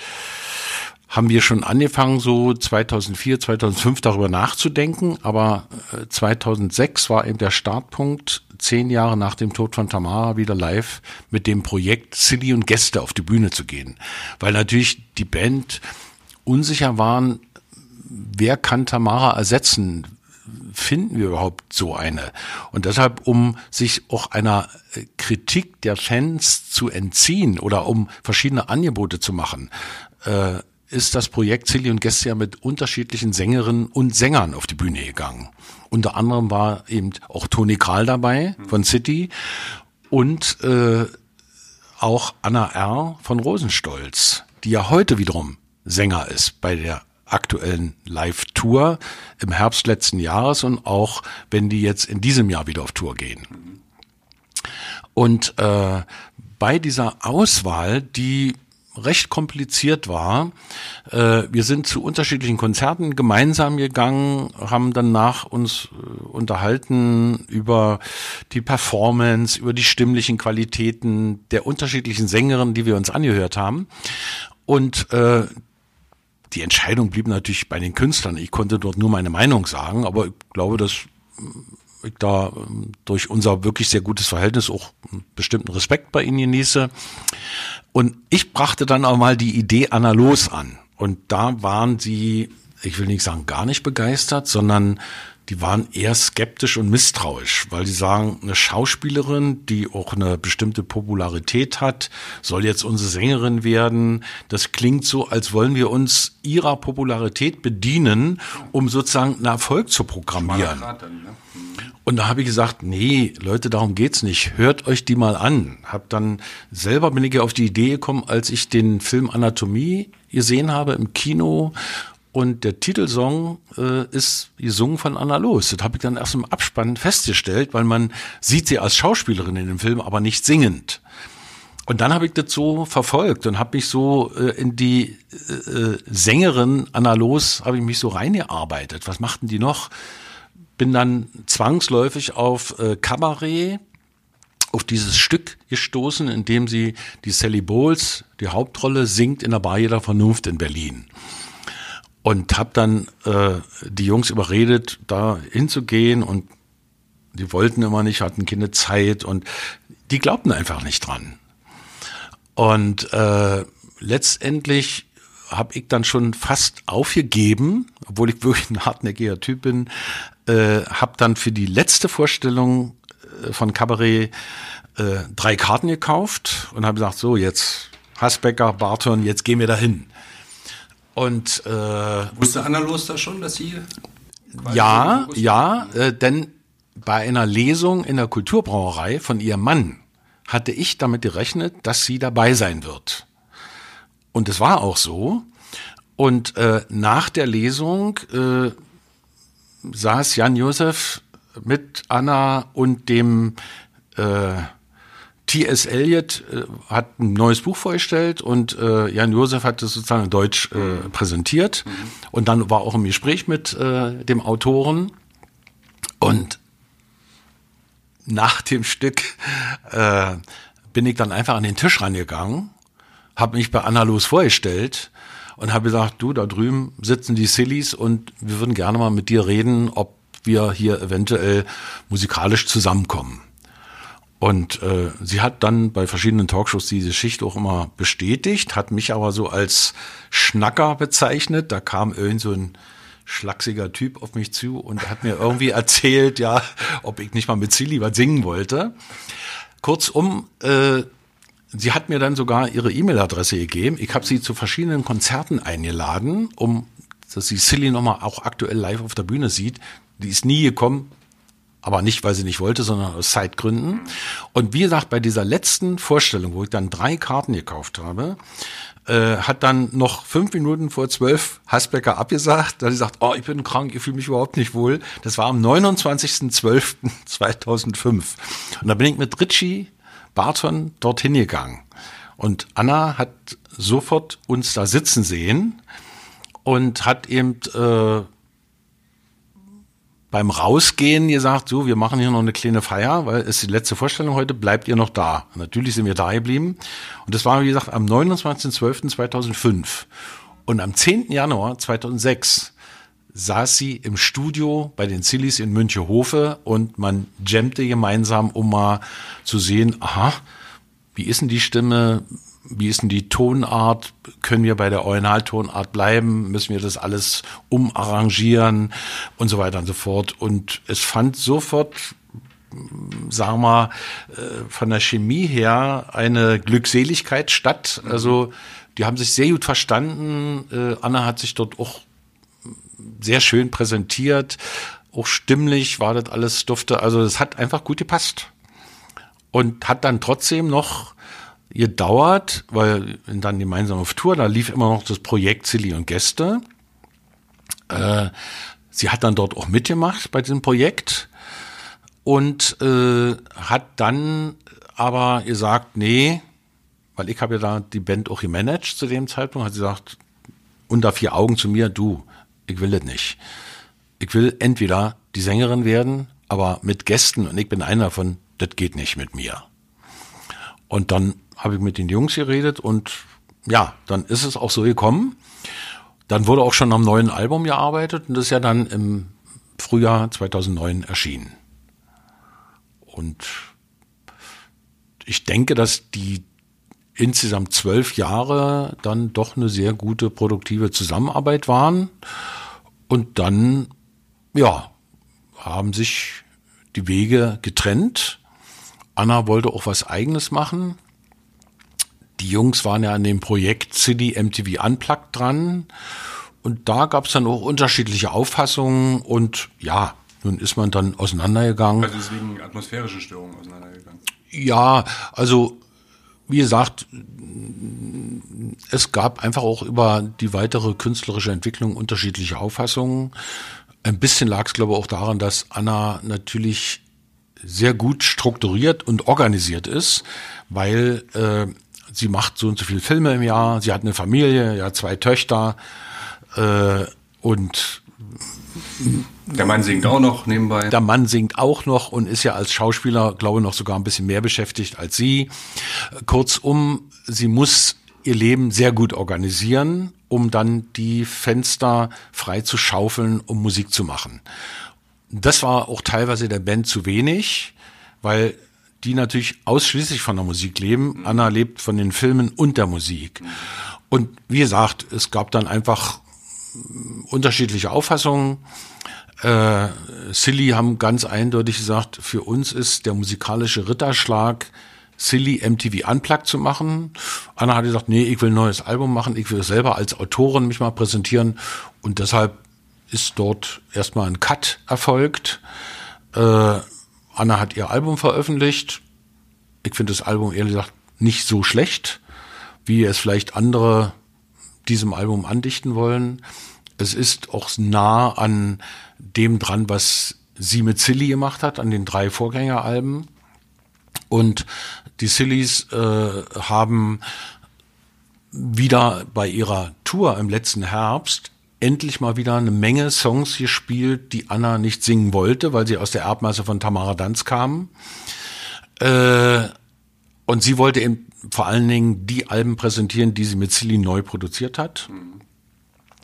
haben wir schon angefangen, so 2004, 2005 darüber nachzudenken. Aber 2006 äh, war eben der Startpunkt, zehn Jahre nach dem Tod von Tamara wieder live mit dem Projekt Silly und Gäste auf die Bühne zu gehen. Weil natürlich die Band unsicher waren, wer kann Tamara ersetzen? Finden wir überhaupt so eine? Und deshalb, um sich auch einer äh, Kritik der Fans zu entziehen oder um verschiedene Angebote zu machen, äh, ist das Projekt Silly und Gäste ja mit unterschiedlichen Sängerinnen und Sängern auf die Bühne gegangen. Unter anderem war eben auch Toni Kral dabei von City und äh, auch Anna R. von Rosenstolz, die ja heute wiederum Sänger ist bei der aktuellen Live-Tour im Herbst letzten Jahres und auch wenn die jetzt in diesem Jahr wieder auf Tour gehen. Und äh, bei dieser Auswahl, die recht kompliziert war. Äh, wir sind zu unterschiedlichen Konzerten gemeinsam gegangen, haben danach uns äh, unterhalten über die Performance, über die stimmlichen Qualitäten der unterschiedlichen Sängerinnen, die wir uns angehört haben. Und äh, die Entscheidung blieb natürlich bei den Künstlern. Ich konnte dort nur meine Meinung sagen, aber ich glaube, dass ich da ähm, durch unser wirklich sehr gutes Verhältnis auch einen bestimmten Respekt bei ihnen genieße. Und ich brachte dann auch mal die Idee Anna Los an. Und da waren sie, ich will nicht sagen gar nicht begeistert, sondern die waren eher skeptisch und misstrauisch, weil sie sagen, eine Schauspielerin, die auch eine bestimmte Popularität hat, soll jetzt unsere Sängerin werden. Das klingt so, als wollen wir uns ihrer Popularität bedienen, um sozusagen einen Erfolg zu programmieren. Ne? Und da habe ich gesagt, nee, Leute, darum geht's nicht. Hört euch die mal an. Hab dann selber bin ich ja auf die Idee gekommen, als ich den Film Anatomie gesehen habe im Kino und der Titelsong äh, ist gesungen von Anna Los. Das habe ich dann erst im Abspann festgestellt, weil man sieht sie als Schauspielerin in dem Film, aber nicht singend. Und dann habe ich das so verfolgt und habe mich so äh, in die äh, äh Sängerin Anna Los, habe ich mich so reingearbeitet. Was machten die noch? Bin dann zwangsläufig auf äh, Kabarett, auf dieses Stück gestoßen, in dem sie die Sally Bowles, die Hauptrolle, singt in der Bar jeder Vernunft in Berlin und habe dann äh, die Jungs überredet, da hinzugehen und die wollten immer nicht, hatten keine Zeit und die glaubten einfach nicht dran. Und äh, letztendlich habe ich dann schon fast aufgegeben, obwohl ich wirklich ein hartnäckiger Typ bin, äh, habe dann für die letzte Vorstellung äh, von Cabaret äh, drei Karten gekauft und habe gesagt, so jetzt Hasbecker, Barton, jetzt gehen wir dahin. Und äh, wusste Anna Los da schon, dass sie ja, ja, äh, denn bei einer Lesung in der Kulturbrauerei von ihrem Mann hatte ich damit gerechnet, dass sie dabei sein wird. Und es war auch so. Und äh, nach der Lesung äh, saß Jan Josef mit Anna und dem äh, T.S. Eliot äh, hat ein neues Buch vorgestellt und äh, Jan Josef hat es sozusagen in Deutsch äh, präsentiert. Mhm. Und dann war auch ein Gespräch mit äh, dem Autoren. Und nach dem Stück äh, bin ich dann einfach an den Tisch rangegangen, habe mich bei Anna Los vorgestellt und habe gesagt, du, da drüben sitzen die Sillies und wir würden gerne mal mit dir reden, ob wir hier eventuell musikalisch zusammenkommen. Und äh, sie hat dann bei verschiedenen Talkshows diese Schicht auch immer bestätigt, hat mich aber so als Schnacker bezeichnet. Da kam irgend so ein schlachsiger Typ auf mich zu und hat mir irgendwie erzählt, ja, ob ich nicht mal mit Silly was singen wollte. Kurzum, äh, sie hat mir dann sogar ihre E-Mail-Adresse gegeben. Ich habe sie zu verschiedenen Konzerten eingeladen, um dass sie Silly nochmal auch aktuell live auf der Bühne sieht. Die ist nie gekommen, aber nicht, weil sie nicht wollte, sondern aus Zeitgründen. Und wie gesagt, bei dieser letzten Vorstellung, wo ich dann drei Karten gekauft habe, äh, hat dann noch fünf Minuten vor zwölf Hasbecker abgesagt, da sie sagt, oh, ich bin krank, ich fühle mich überhaupt nicht wohl. Das war am 29.12.2005. Und da bin ich mit Ritchie Barton dorthin gegangen. Und Anna hat sofort uns da sitzen sehen und hat eben äh, beim Rausgehen gesagt, so, wir machen hier noch eine kleine Feier, weil es die letzte Vorstellung heute, bleibt ihr noch da? Natürlich sind wir da geblieben. Und das war, wie gesagt, am 29.12.2005. Und am 10. Januar 2006 saß sie im Studio bei den Sillies in Münchehofe und man jammte gemeinsam, um mal zu sehen, aha, wie ist denn die Stimme? Wie ist denn die Tonart? Können wir bei der Originaltonart bleiben? Müssen wir das alles umarrangieren und so weiter und so fort? Und es fand sofort, sagen wir, äh, von der Chemie her eine Glückseligkeit statt. Also die haben sich sehr gut verstanden. Äh, Anna hat sich dort auch sehr schön präsentiert. Auch stimmlich war das alles dufte. Also es hat einfach gut gepasst. Und hat dann trotzdem noch gedauert, weil dann gemeinsam auf Tour, da lief immer noch das Projekt Silly und Gäste. Äh, sie hat dann dort auch mitgemacht bei diesem Projekt und äh, hat dann aber gesagt, nee, weil ich habe ja da die Band auch gemanagt zu dem Zeitpunkt, hat sie gesagt, unter vier Augen zu mir, du, ich will das nicht. Ich will entweder die Sängerin werden, aber mit Gästen und ich bin einer davon, das geht nicht mit mir. Und dann habe ich mit den Jungs geredet und ja, dann ist es auch so gekommen. Dann wurde auch schon am neuen Album gearbeitet und das ist ja dann im Frühjahr 2009 erschienen. Und ich denke, dass die insgesamt zwölf Jahre dann doch eine sehr gute, produktive Zusammenarbeit waren. Und dann, ja, haben sich die Wege getrennt. Anna wollte auch was Eigenes machen die Jungs waren ja an dem Projekt City MTV Unplugged dran. Und da gab es dann auch unterschiedliche Auffassungen und ja, nun ist man dann auseinandergegangen. Also deswegen atmosphärische Störungen auseinandergegangen. Ja, also wie gesagt, es gab einfach auch über die weitere künstlerische Entwicklung unterschiedliche Auffassungen. Ein bisschen lag es, glaube ich, auch daran, dass Anna natürlich sehr gut strukturiert und organisiert ist, weil äh, sie macht so und so viele Filme im Jahr, sie hat eine Familie, ja zwei Töchter äh, und der Mann singt auch noch nebenbei. Der Mann singt auch noch und ist ja als Schauspieler, glaube ich, noch sogar ein bisschen mehr beschäftigt als sie. Kurzum, sie muss ihr Leben sehr gut organisieren, um dann die Fenster frei zu schaufeln, um Musik zu machen. Das war auch teilweise der Band zu wenig, weil die natürlich ausschließlich von der Musik leben. Anna lebt von den Filmen und der Musik. Und wie gesagt, es gab dann einfach unterschiedliche Auffassungen. Äh, Silly haben ganz eindeutig gesagt, für uns ist der musikalische Ritterschlag Silly MTV Unplugged zu machen. Anna hat gesagt, nee, ich will ein neues Album machen, ich will selber als Autorin mich mal präsentieren und deshalb ist dort erstmal ein Cut erfolgt. Äh, Anna hat ihr Album veröffentlicht. Ich finde das Album ehrlich gesagt nicht so schlecht, wie es vielleicht andere diesem Album andichten wollen. Es ist auch nah an dem dran, was sie mit Silly gemacht hat, an den drei Vorgängeralben. Und die Sillies äh, haben wieder bei ihrer Tour im letzten Herbst endlich mal wieder eine Menge Songs gespielt, die Anna nicht singen wollte, weil sie aus der Erbmasse von Tamara Danz kamen. Äh, und sie wollte eben vor allen Dingen die Alben präsentieren, die sie mit Silly neu produziert hat. Mhm.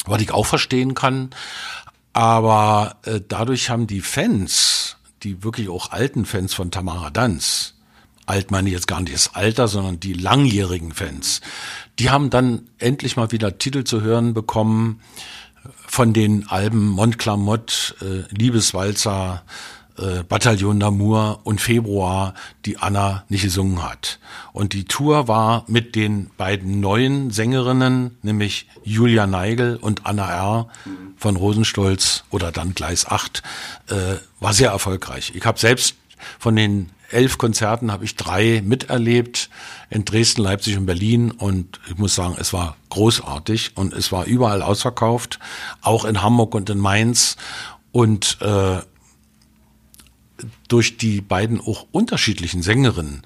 Was ich auch verstehen kann. Aber äh, dadurch haben die Fans, die wirklich auch alten Fans von Tamara Danz, alt meine ich jetzt gar nicht das Alter, sondern die langjährigen Fans, die haben dann endlich mal wieder Titel zu hören bekommen von den Alben Montclamotte, äh, Liebeswalzer, äh, Bataillon d'Amour und Februar, die Anna nicht gesungen hat. Und die Tour war mit den beiden neuen Sängerinnen, nämlich Julia Neigel und Anna R. von Rosenstolz oder dann Gleis 8, äh, war sehr erfolgreich. Ich habe selbst von den elf Konzerten habe ich drei miterlebt in Dresden, Leipzig und Berlin und ich muss sagen, es war großartig und es war überall ausverkauft, auch in Hamburg und in Mainz und äh, durch die beiden auch unterschiedlichen Sängerinnen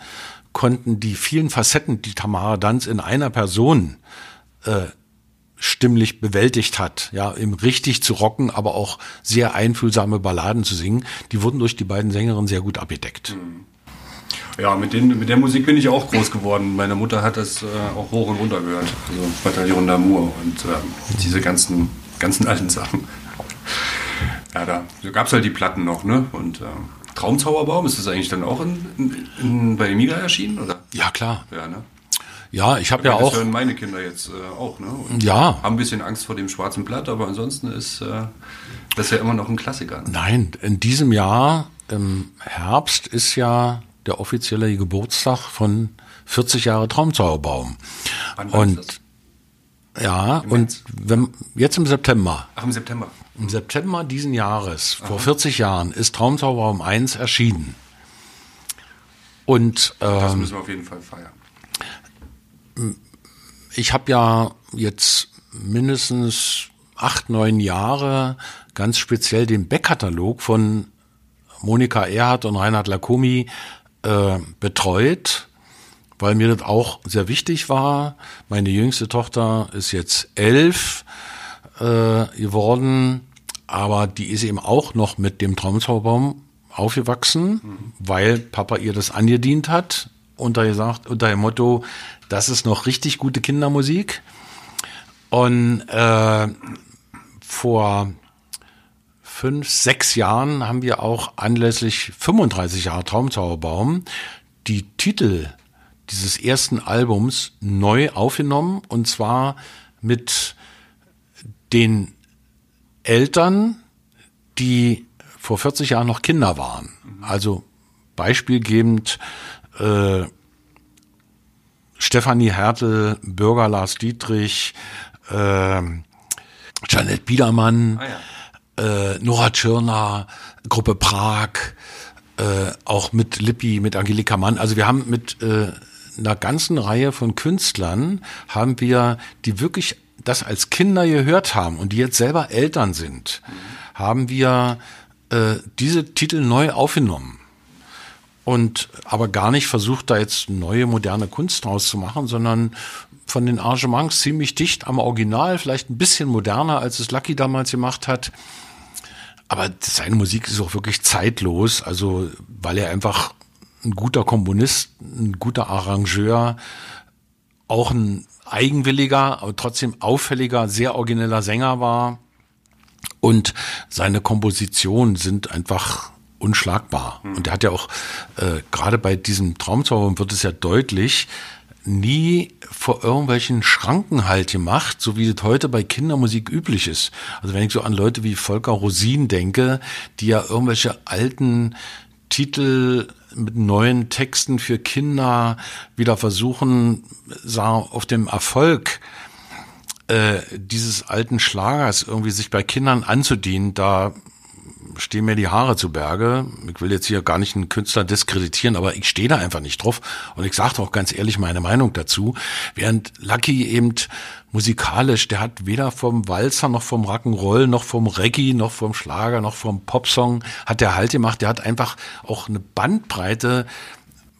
konnten die vielen Facetten, die Tamara Danz in einer Person äh, stimmlich bewältigt hat, ja, im richtig zu rocken, aber auch sehr einfühlsame Balladen zu singen, die wurden durch die beiden Sängerinnen sehr gut abgedeckt. Mhm. Ja, mit, den, mit der Musik bin ich auch groß geworden. Meine Mutter hat das äh, auch hoch und runter gehört. Also Bataillon d'Amour und äh, diese ganzen, ganzen alten Sachen. Ja, da gab es halt die Platten noch, ne? Und äh, Traumzauberbaum, ist das eigentlich dann auch in, in, in, bei Amiga erschienen? Oder? Ja, klar. Ja, ne? Ja, ich habe ja auch. Das hören meine Kinder jetzt äh, auch, ne? Und ja. Haben ein bisschen Angst vor dem schwarzen Blatt, aber ansonsten ist äh, das ja immer noch ein Klassiker. Ne? Nein, in diesem Jahr im Herbst ist ja der offizielle Geburtstag von 40 Jahre Traumzauberbaum. Wann und das? ja, Im und wenn, jetzt im September. Ach, im September. Im September diesen Jahres, Aha. vor 40 Jahren, ist Traumzauberbaum 1 erschienen. Und ähm, das müssen wir auf jeden Fall feiern. Ich habe ja jetzt mindestens acht, neun Jahre ganz speziell den Backkatalog von Monika Erhardt und Reinhard Lacomi äh, betreut, weil mir das auch sehr wichtig war. Meine jüngste Tochter ist jetzt elf äh, geworden, aber die ist eben auch noch mit dem Traumzauberbaum aufgewachsen, mhm. weil Papa ihr das angedient hat, unter, gesagt, unter dem Motto, das ist noch richtig gute Kindermusik. Und äh, vor fünf, sechs Jahren haben wir auch anlässlich 35 Jahre Traumzauberbaum die Titel dieses ersten Albums neu aufgenommen. Und zwar mit den Eltern, die vor 40 Jahren noch Kinder waren. Also beispielgebend äh, Stefanie Hertel, Bürger Lars Dietrich, äh, Janet Biedermann, ah ja äh, Nora Tschirner, Gruppe Prag, äh, auch mit Lippi, mit Angelika Mann. Also wir haben mit äh, einer ganzen Reihe von Künstlern haben wir, die wirklich das als Kinder gehört haben und die jetzt selber Eltern sind, haben wir äh, diese Titel neu aufgenommen und aber gar nicht versucht, da jetzt neue moderne Kunst draus zu machen, sondern von den Arrangements ziemlich dicht am Original, vielleicht ein bisschen moderner, als es Lucky damals gemacht hat. Aber seine Musik ist auch wirklich zeitlos, also weil er einfach ein guter Komponist, ein guter Arrangeur, auch ein eigenwilliger, aber trotzdem auffälliger, sehr origineller Sänger war. Und seine Kompositionen sind einfach unschlagbar. Mhm. Und er hat ja auch, äh, gerade bei diesem Traumzauber wird es ja deutlich, nie vor irgendwelchen Schranken halt gemacht, so wie das heute bei Kindermusik üblich ist. Also wenn ich so an Leute wie Volker Rosin denke, die ja irgendwelche alten Titel mit neuen Texten für Kinder wieder versuchen, auf dem Erfolg äh, dieses alten Schlagers irgendwie sich bei Kindern anzudienen, da stehen mir die Haare zu Berge. Ich will jetzt hier gar nicht einen Künstler diskreditieren, aber ich stehe da einfach nicht drauf. Und ich sage auch ganz ehrlich meine Meinung dazu. Während Lucky eben musikalisch, der hat weder vom Walzer noch vom Rock'n'Roll noch vom Reggae noch vom Schlager noch vom Popsong hat der Halt gemacht. Der hat einfach auch eine Bandbreite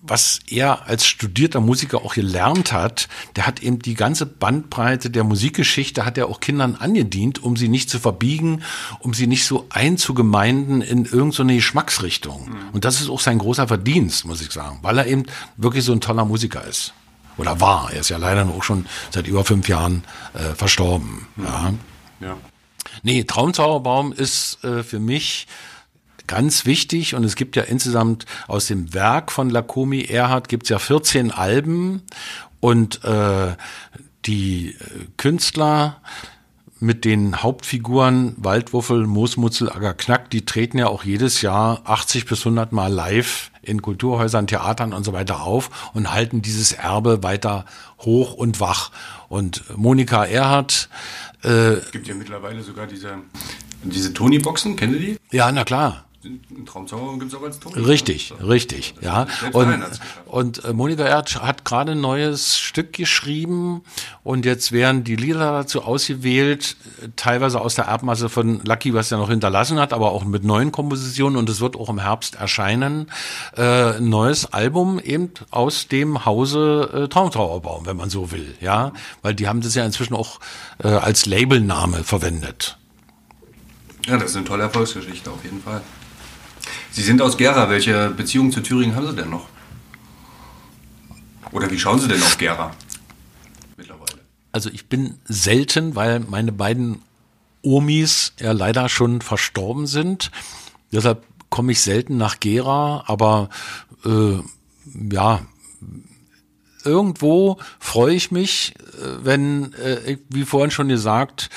was er als studierter Musiker auch gelernt hat, der hat eben die ganze Bandbreite der Musikgeschichte hat er auch Kindern angedient, um sie nicht zu verbiegen, um sie nicht so einzugemeinden in irgendeine so Geschmacksrichtung. Mhm. Und das ist auch sein großer Verdienst, muss ich sagen, weil er eben wirklich so ein toller Musiker ist. Oder war. Er ist ja leider auch schon seit über fünf Jahren äh, verstorben. Mhm. Ja. ja. Nee, Traumzauberbaum ist äh, für mich ganz wichtig und es gibt ja insgesamt aus dem Werk von Lakomi Erhard gibt es ja 14 Alben und äh, die äh, Künstler mit den Hauptfiguren Waldwuffel, Moosmutzel, Knack, die treten ja auch jedes Jahr 80 bis 100 Mal live in Kulturhäusern, Theatern und so weiter auf und halten dieses Erbe weiter hoch und wach. Und Monika Erhardt. Äh, es gibt ja mittlerweile sogar diese, diese Tony-Boxen, kennen Sie die? Ja, na klar. Traumzauber gibt es auch als Ton. Richtig, so. richtig, ja. Und, und äh, Monika Erd hat gerade ein neues Stück geschrieben und jetzt werden die Lieder dazu ausgewählt, teilweise aus der Erbmasse von Lucky, was er noch hinterlassen hat, aber auch mit neuen Kompositionen und es wird auch im Herbst erscheinen. Äh, ein neues Album eben aus dem Hause äh, Traumtrauerbaum, wenn man so will, ja. Weil die haben das ja inzwischen auch äh, als Labelname verwendet. Ja, das ist eine tolle Erfolgsgeschichte auf jeden Fall. Sie sind aus Gera. Welche Beziehung zu Thüringen haben Sie denn noch? Oder wie schauen Sie denn auf Gera mittlerweile? Also ich bin selten, weil meine beiden Omis ja leider schon verstorben sind. Deshalb komme ich selten nach Gera, aber äh, ja, irgendwo freue ich mich, äh, wenn, äh, wie vorhin schon gesagt,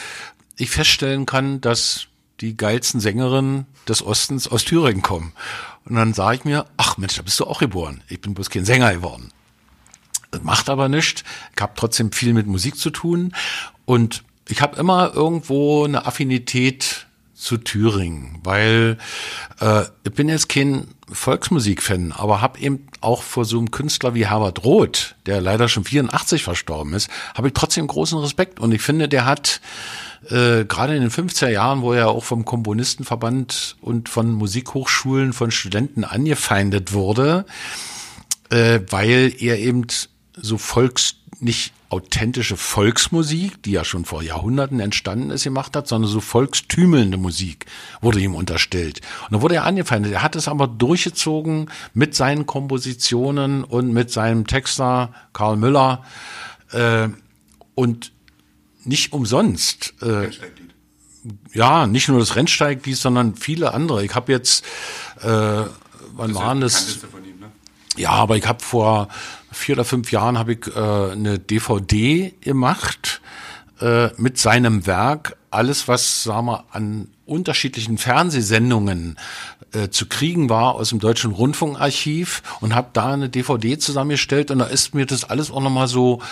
ich feststellen kann, dass die geilsten Sängerinnen des Ostens aus Thüringen kommen. Und dann sage ich mir, ach Mensch, da bist du auch geboren. Ich bin bloß kein Sänger geworden. Das macht aber nichts. Ich habe trotzdem viel mit Musik zu tun. Und ich habe immer irgendwo eine Affinität zu Thüringen, weil äh, ich bin jetzt kein Volksmusikfan, aber habe eben auch vor so einem Künstler wie Herbert Roth, der leider schon 84 verstorben ist, habe ich trotzdem großen Respekt und ich finde, der hat äh, gerade in den 50er Jahren, wo er auch vom Komponistenverband und von Musikhochschulen von Studenten angefeindet wurde, äh, weil er eben so volks nicht authentische Volksmusik, die ja schon vor Jahrhunderten entstanden ist, gemacht hat, sondern so volkstümelnde Musik wurde ihm unterstellt. Und dann wurde er angefeindet. Er hat es aber durchgezogen mit seinen Kompositionen und mit seinem Texter Karl Müller. Äh, und nicht umsonst. Äh, ja, nicht nur das Rennsteiglied, sondern viele andere. Ich habe jetzt, äh, wann waren das? Ne? Ja, aber ich habe vor vier oder fünf Jahren habe ich äh, eine DVD gemacht äh, mit seinem Werk. Alles, was sagen wir, an unterschiedlichen Fernsehsendungen äh, zu kriegen war aus dem Deutschen Rundfunkarchiv und habe da eine DVD zusammengestellt und da ist mir das alles auch nochmal so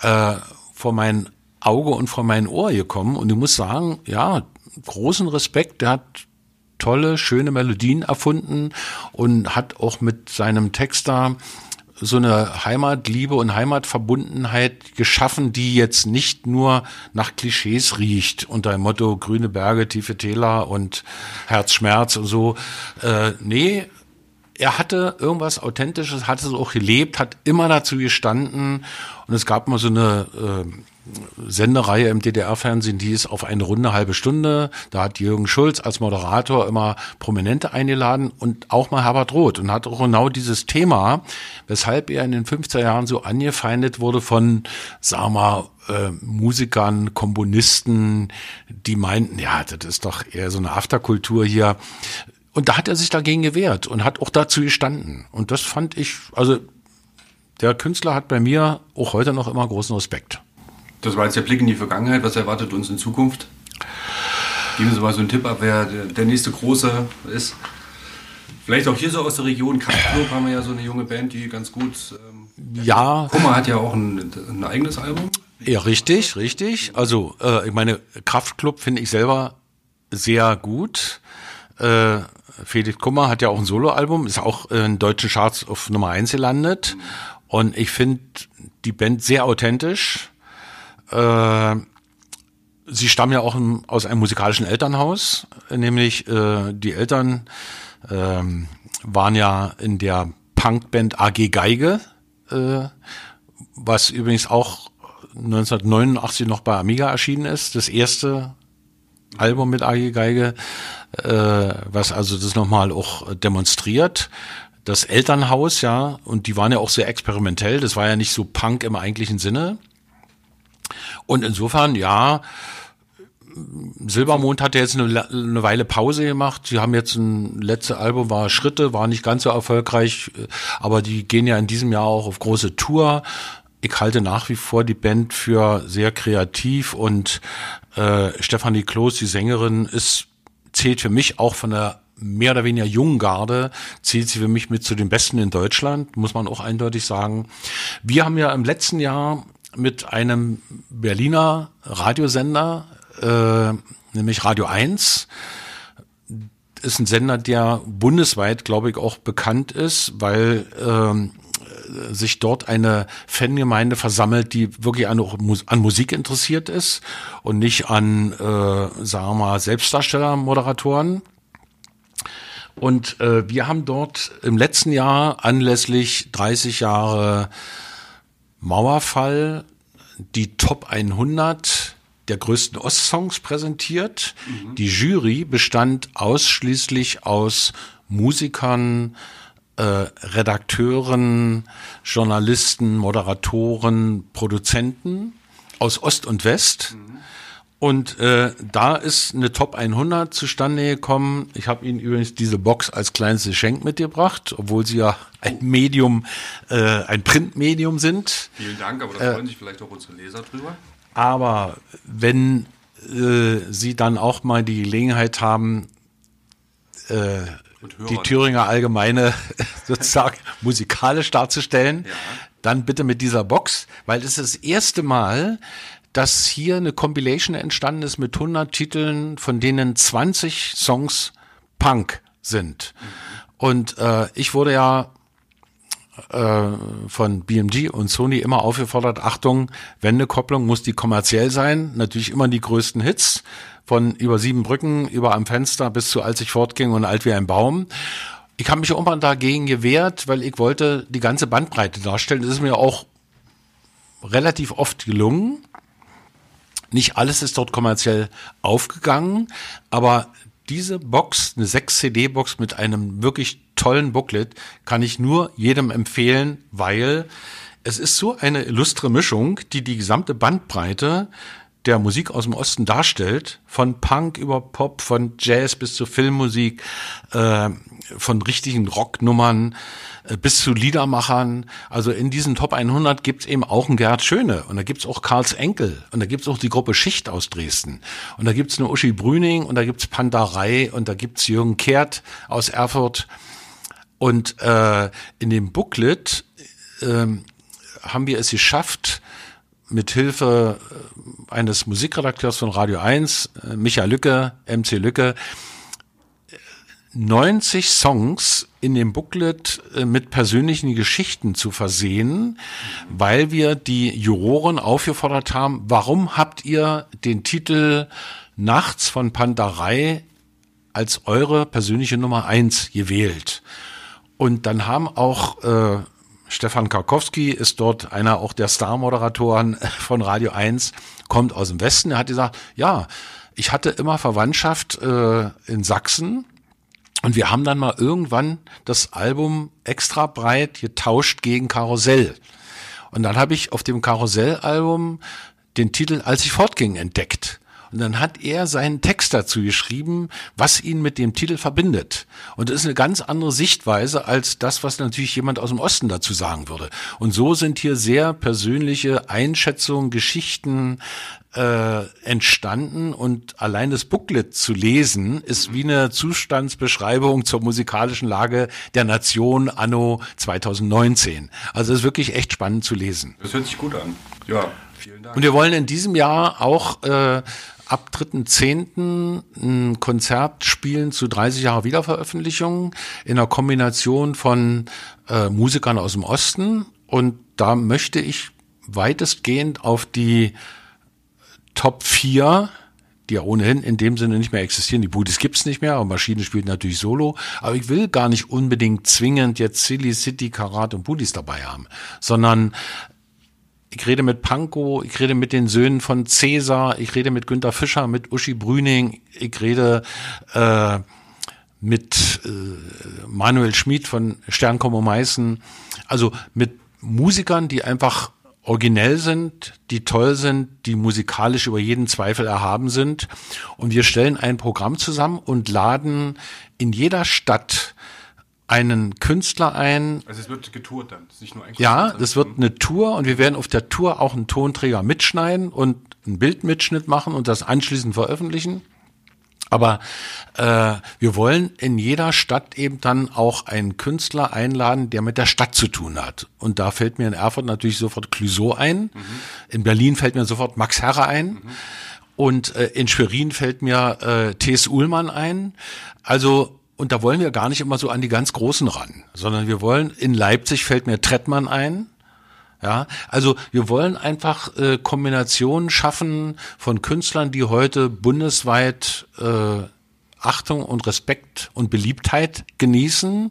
äh, vor meinen Auge und vor mein Ohr gekommen und ich muss sagen, ja, großen Respekt, der hat tolle, schöne Melodien erfunden und hat auch mit seinem Texter so eine Heimatliebe und Heimatverbundenheit geschaffen, die jetzt nicht nur nach Klischees riecht, unter dem Motto grüne Berge, tiefe Täler und Herzschmerz und so. Äh, nee, er hatte irgendwas Authentisches, hat es auch gelebt, hat immer dazu gestanden. Und es gab mal so eine äh, Sendereihe im DDR-Fernsehen, die ist auf eine runde halbe Stunde. Da hat Jürgen Schulz als Moderator immer Prominente eingeladen und auch mal Herbert Roth und hat auch genau dieses Thema, weshalb er in den 50er Jahren so angefeindet wurde von, sagen wir, äh, Musikern, Komponisten, die meinten, ja, das ist doch eher so eine Afterkultur hier. Und da hat er sich dagegen gewehrt und hat auch dazu gestanden. Und das fand ich, also der Künstler hat bei mir auch heute noch immer großen Respekt. Das war jetzt der Blick in die Vergangenheit. Was erwartet uns in Zukunft? Geben Sie mal so einen Tipp ab, wer der nächste große ist. Vielleicht auch hier so aus der Region. Kraftklub haben wir ja so eine junge Band, die ganz gut. Ähm, ja. Kummer hat ja auch ein, ein, eigenes Album. Ja, richtig, richtig. Also, äh, ich meine, Kraftklub finde ich selber sehr gut. Äh, Felix Kummer hat ja auch ein Soloalbum, ist auch in deutschen Charts auf Nummer eins gelandet. Und ich finde die Band sehr authentisch. Äh, sie stammen ja auch aus einem musikalischen Elternhaus, nämlich äh, die Eltern äh, waren ja in der Punkband AG Geige, äh, was übrigens auch 1989 noch bei Amiga erschienen ist, das erste Album mit AG Geige, äh, was also das nochmal auch demonstriert. Das Elternhaus, ja, und die waren ja auch sehr experimentell, das war ja nicht so Punk im eigentlichen Sinne. Und insofern, ja, Silbermond hat ja jetzt eine, eine, Weile Pause gemacht. Sie haben jetzt ein letztes Album war Schritte, war nicht ganz so erfolgreich, aber die gehen ja in diesem Jahr auch auf große Tour. Ich halte nach wie vor die Band für sehr kreativ und äh, Stefanie Kloß, die Sängerin, ist zählt für mich auch von der mehr oder weniger jungen Garde, zählt sie für mich mit zu den Besten in Deutschland, muss man auch eindeutig sagen. Wir haben ja im letzten Jahr mit einem Berliner Radiosender, äh, nämlich Radio 1, ist ein Sender, der bundesweit, glaube ich, auch bekannt ist, weil ähm, sich dort eine Fangemeinde versammelt, die wirklich an, an Musik interessiert ist und nicht an, äh, sagen wir mal, Selbstdarsteller, Moderatoren. Und äh, wir haben dort im letzten Jahr anlässlich 30 Jahre Mauerfall die Top 100 der größten Ostsongs präsentiert. Mhm. Die Jury bestand ausschließlich aus Musikern, äh, Redakteuren, Journalisten, Moderatoren, Produzenten aus Ost und West. Mhm. Und äh, da ist eine Top 100 zustande gekommen. Ich habe Ihnen übrigens diese Box als kleines Geschenk mitgebracht, obwohl Sie ja ein Medium, äh, ein Printmedium sind. Vielen Dank, aber da äh, freuen sich vielleicht auch unsere Leser drüber. Aber wenn äh, Sie dann auch mal die Gelegenheit haben, äh, die Thüringer Allgemeine sozusagen musikalisch darzustellen, ja. dann bitte mit dieser Box, weil es ist das erste Mal, dass hier eine Compilation entstanden ist mit 100 Titeln, von denen 20 Songs Punk sind. Und äh, ich wurde ja von BMG und Sony immer aufgefordert, Achtung, Wendekopplung muss die kommerziell sein, natürlich immer die größten Hits, von über sieben Brücken, über am Fenster bis zu als ich fortging und alt wie ein Baum. Ich habe mich irgendwann dagegen gewehrt, weil ich wollte die ganze Bandbreite darstellen. Das ist mir auch relativ oft gelungen. Nicht alles ist dort kommerziell aufgegangen, aber diese Box, eine 6-CD-Box mit einem wirklich tollen Booklet, kann ich nur jedem empfehlen, weil es ist so eine illustre Mischung, die die gesamte Bandbreite der Musik aus dem Osten darstellt, von Punk über Pop, von Jazz bis zu Filmmusik, äh, von richtigen Rocknummern äh, bis zu Liedermachern. Also in diesen Top 100 gibt's eben auch einen Gerhard Schöne und da gibt's auch Karls Enkel und da gibt's auch die Gruppe Schicht aus Dresden. Und da gibt's eine Uschi Brüning und da gibt's Pandarei und da gibt's Jürgen Kehrt aus Erfurt und äh, in dem Booklet äh, haben wir es geschafft, mit Hilfe äh, eines Musikredakteurs von Radio 1, äh, Michael Lücke, MC Lücke, 90 Songs in dem Booklet äh, mit persönlichen Geschichten zu versehen, weil wir die Juroren aufgefordert haben, warum habt ihr den Titel Nachts von Panterei als eure persönliche Nummer eins gewählt? Und dann haben auch äh, Stefan Karkowski ist dort einer auch der Star-Moderatoren von Radio 1, kommt aus dem Westen. Er hat gesagt, ja, ich hatte immer Verwandtschaft äh, in Sachsen und wir haben dann mal irgendwann das Album extra breit getauscht gegen Karussell. Und dann habe ich auf dem Karussell-Album den Titel Als ich fortging entdeckt. Und dann hat er seinen Text dazu geschrieben, was ihn mit dem Titel verbindet. Und das ist eine ganz andere Sichtweise als das, was natürlich jemand aus dem Osten dazu sagen würde. Und so sind hier sehr persönliche Einschätzungen, Geschichten äh, entstanden. Und allein das Booklet zu lesen, ist wie eine Zustandsbeschreibung zur musikalischen Lage der Nation anno 2019. Also es ist wirklich echt spannend zu lesen. Das hört sich gut an. Ja. Vielen Dank. Und wir wollen in diesem Jahr auch äh, ab 3.10. ein Konzert spielen zu 30 Jahre Wiederveröffentlichung in einer Kombination von äh, Musikern aus dem Osten. Und da möchte ich weitestgehend auf die Top 4 die ja ohnehin in dem Sinne nicht mehr existieren. Die Budis gibt's nicht mehr, aber Maschine spielt natürlich Solo. Aber ich will gar nicht unbedingt zwingend jetzt Silly City, Karat und Budis dabei haben, sondern ich rede mit Panko, ich rede mit den Söhnen von Cäsar, ich rede mit Günter Fischer, mit Uschi Brüning, ich rede äh, mit äh, Manuel Schmid von Sternkommo Meißen, also mit Musikern, die einfach originell sind, die toll sind, die musikalisch über jeden Zweifel erhaben sind. Und wir stellen ein Programm zusammen und laden in jeder Stadt einen Künstler ein. Also es wird getourt dann, nicht nur ein Ja, das wird eine Tour und wir werden auf der Tour auch einen Tonträger mitschneiden und einen Bildmitschnitt machen und das anschließend veröffentlichen. Aber äh, wir wollen in jeder Stadt eben dann auch einen Künstler einladen, der mit der Stadt zu tun hat. Und da fällt mir in Erfurt natürlich sofort Clouseau ein. Mhm. In Berlin fällt mir sofort Max Herre ein. Mhm. Und äh, in Schwerin fällt mir äh, T.S. Uhlmann ein. Also und da wollen wir gar nicht immer so an die ganz Großen ran, sondern wir wollen, in Leipzig fällt mir Trettmann ein. Ja, also wir wollen einfach äh, Kombinationen schaffen von Künstlern, die heute bundesweit äh, Achtung und Respekt und Beliebtheit genießen,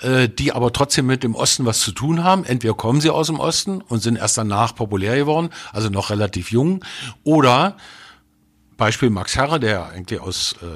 äh, die aber trotzdem mit dem Osten was zu tun haben. Entweder kommen sie aus dem Osten und sind erst danach populär geworden, also noch relativ jung, oder Beispiel Max Herre, der eigentlich aus äh,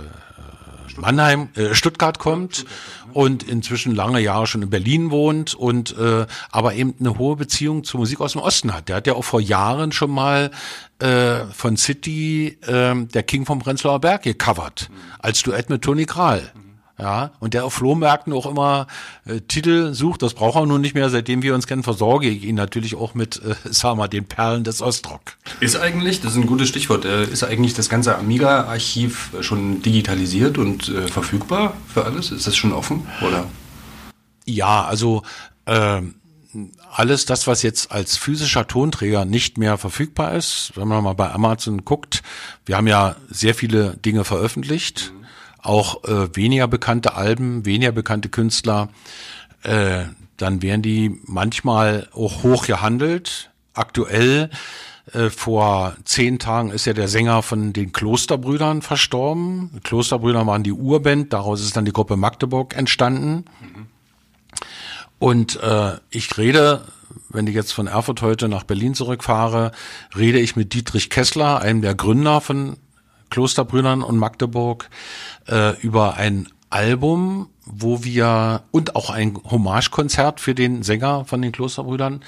Mannheim, äh, Stuttgart kommt und inzwischen lange Jahre schon in Berlin wohnt und äh, aber eben eine hohe Beziehung zur Musik aus dem Osten hat. Der hat ja auch vor Jahren schon mal äh, von City äh, der King vom Prenzlauer Berg gecovert als Duett mit Toni Kral. Ja, und der auf Flohmärkten auch immer äh, Titel sucht, das braucht er nun nicht mehr, seitdem wir uns kennen, versorge ich ihn natürlich auch mit, äh, sagen wir, den Perlen des Ostrock. Ist eigentlich, das ist ein gutes Stichwort, äh, ist eigentlich das ganze Amiga-Archiv schon digitalisiert und äh, verfügbar für alles? Ist das schon offen, oder? Ja, also äh, alles das, was jetzt als physischer Tonträger nicht mehr verfügbar ist, wenn man mal bei Amazon guckt, wir haben ja sehr viele Dinge veröffentlicht. Auch äh, weniger bekannte Alben, weniger bekannte Künstler, äh, dann werden die manchmal auch hoch gehandelt. Aktuell äh, vor zehn Tagen ist ja der Sänger von den Klosterbrüdern verstorben. Die Klosterbrüder waren die Urband, daraus ist dann die Gruppe Magdeburg entstanden. Mhm. Und äh, ich rede, wenn ich jetzt von Erfurt heute nach Berlin zurückfahre, rede ich mit Dietrich Kessler, einem der Gründer von Klosterbrüdern und Magdeburg äh, über ein Album, wo wir und auch ein Hommagekonzert für den Sänger von den Klosterbrüdern,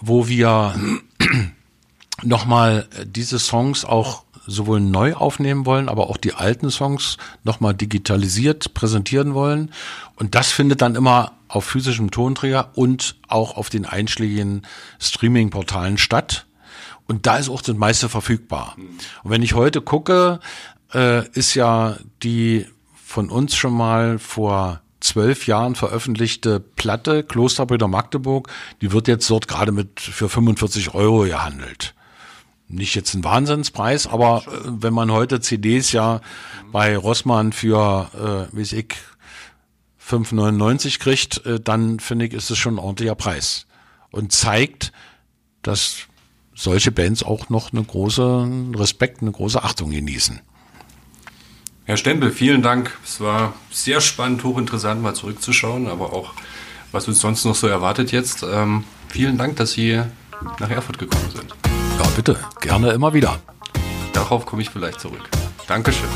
wo wir nochmal diese Songs auch sowohl neu aufnehmen wollen, aber auch die alten Songs nochmal digitalisiert präsentieren wollen. Und das findet dann immer auf physischem Tonträger und auch auf den einschlägigen Streaming-Portalen statt. Und da ist auch das meiste verfügbar. Und wenn ich heute gucke, äh, ist ja die von uns schon mal vor zwölf Jahren veröffentlichte Platte Klosterbrüder Magdeburg, die wird jetzt dort gerade mit für 45 Euro gehandelt. Nicht jetzt ein Wahnsinnspreis, aber äh, wenn man heute CDs ja bei Rossmann für, äh, wie ich, 5,99 kriegt, äh, dann finde ich, ist es schon ein ordentlicher Preis. Und zeigt, dass solche Bands auch noch eine große Respekt, eine große Achtung genießen. Herr Stempel, vielen Dank. Es war sehr spannend, hochinteressant, mal zurückzuschauen, aber auch, was uns sonst noch so erwartet jetzt. Ähm, vielen Dank, dass Sie nach Erfurt gekommen sind. Ja, bitte. Gerne immer wieder. Darauf komme ich vielleicht zurück. Dankeschön.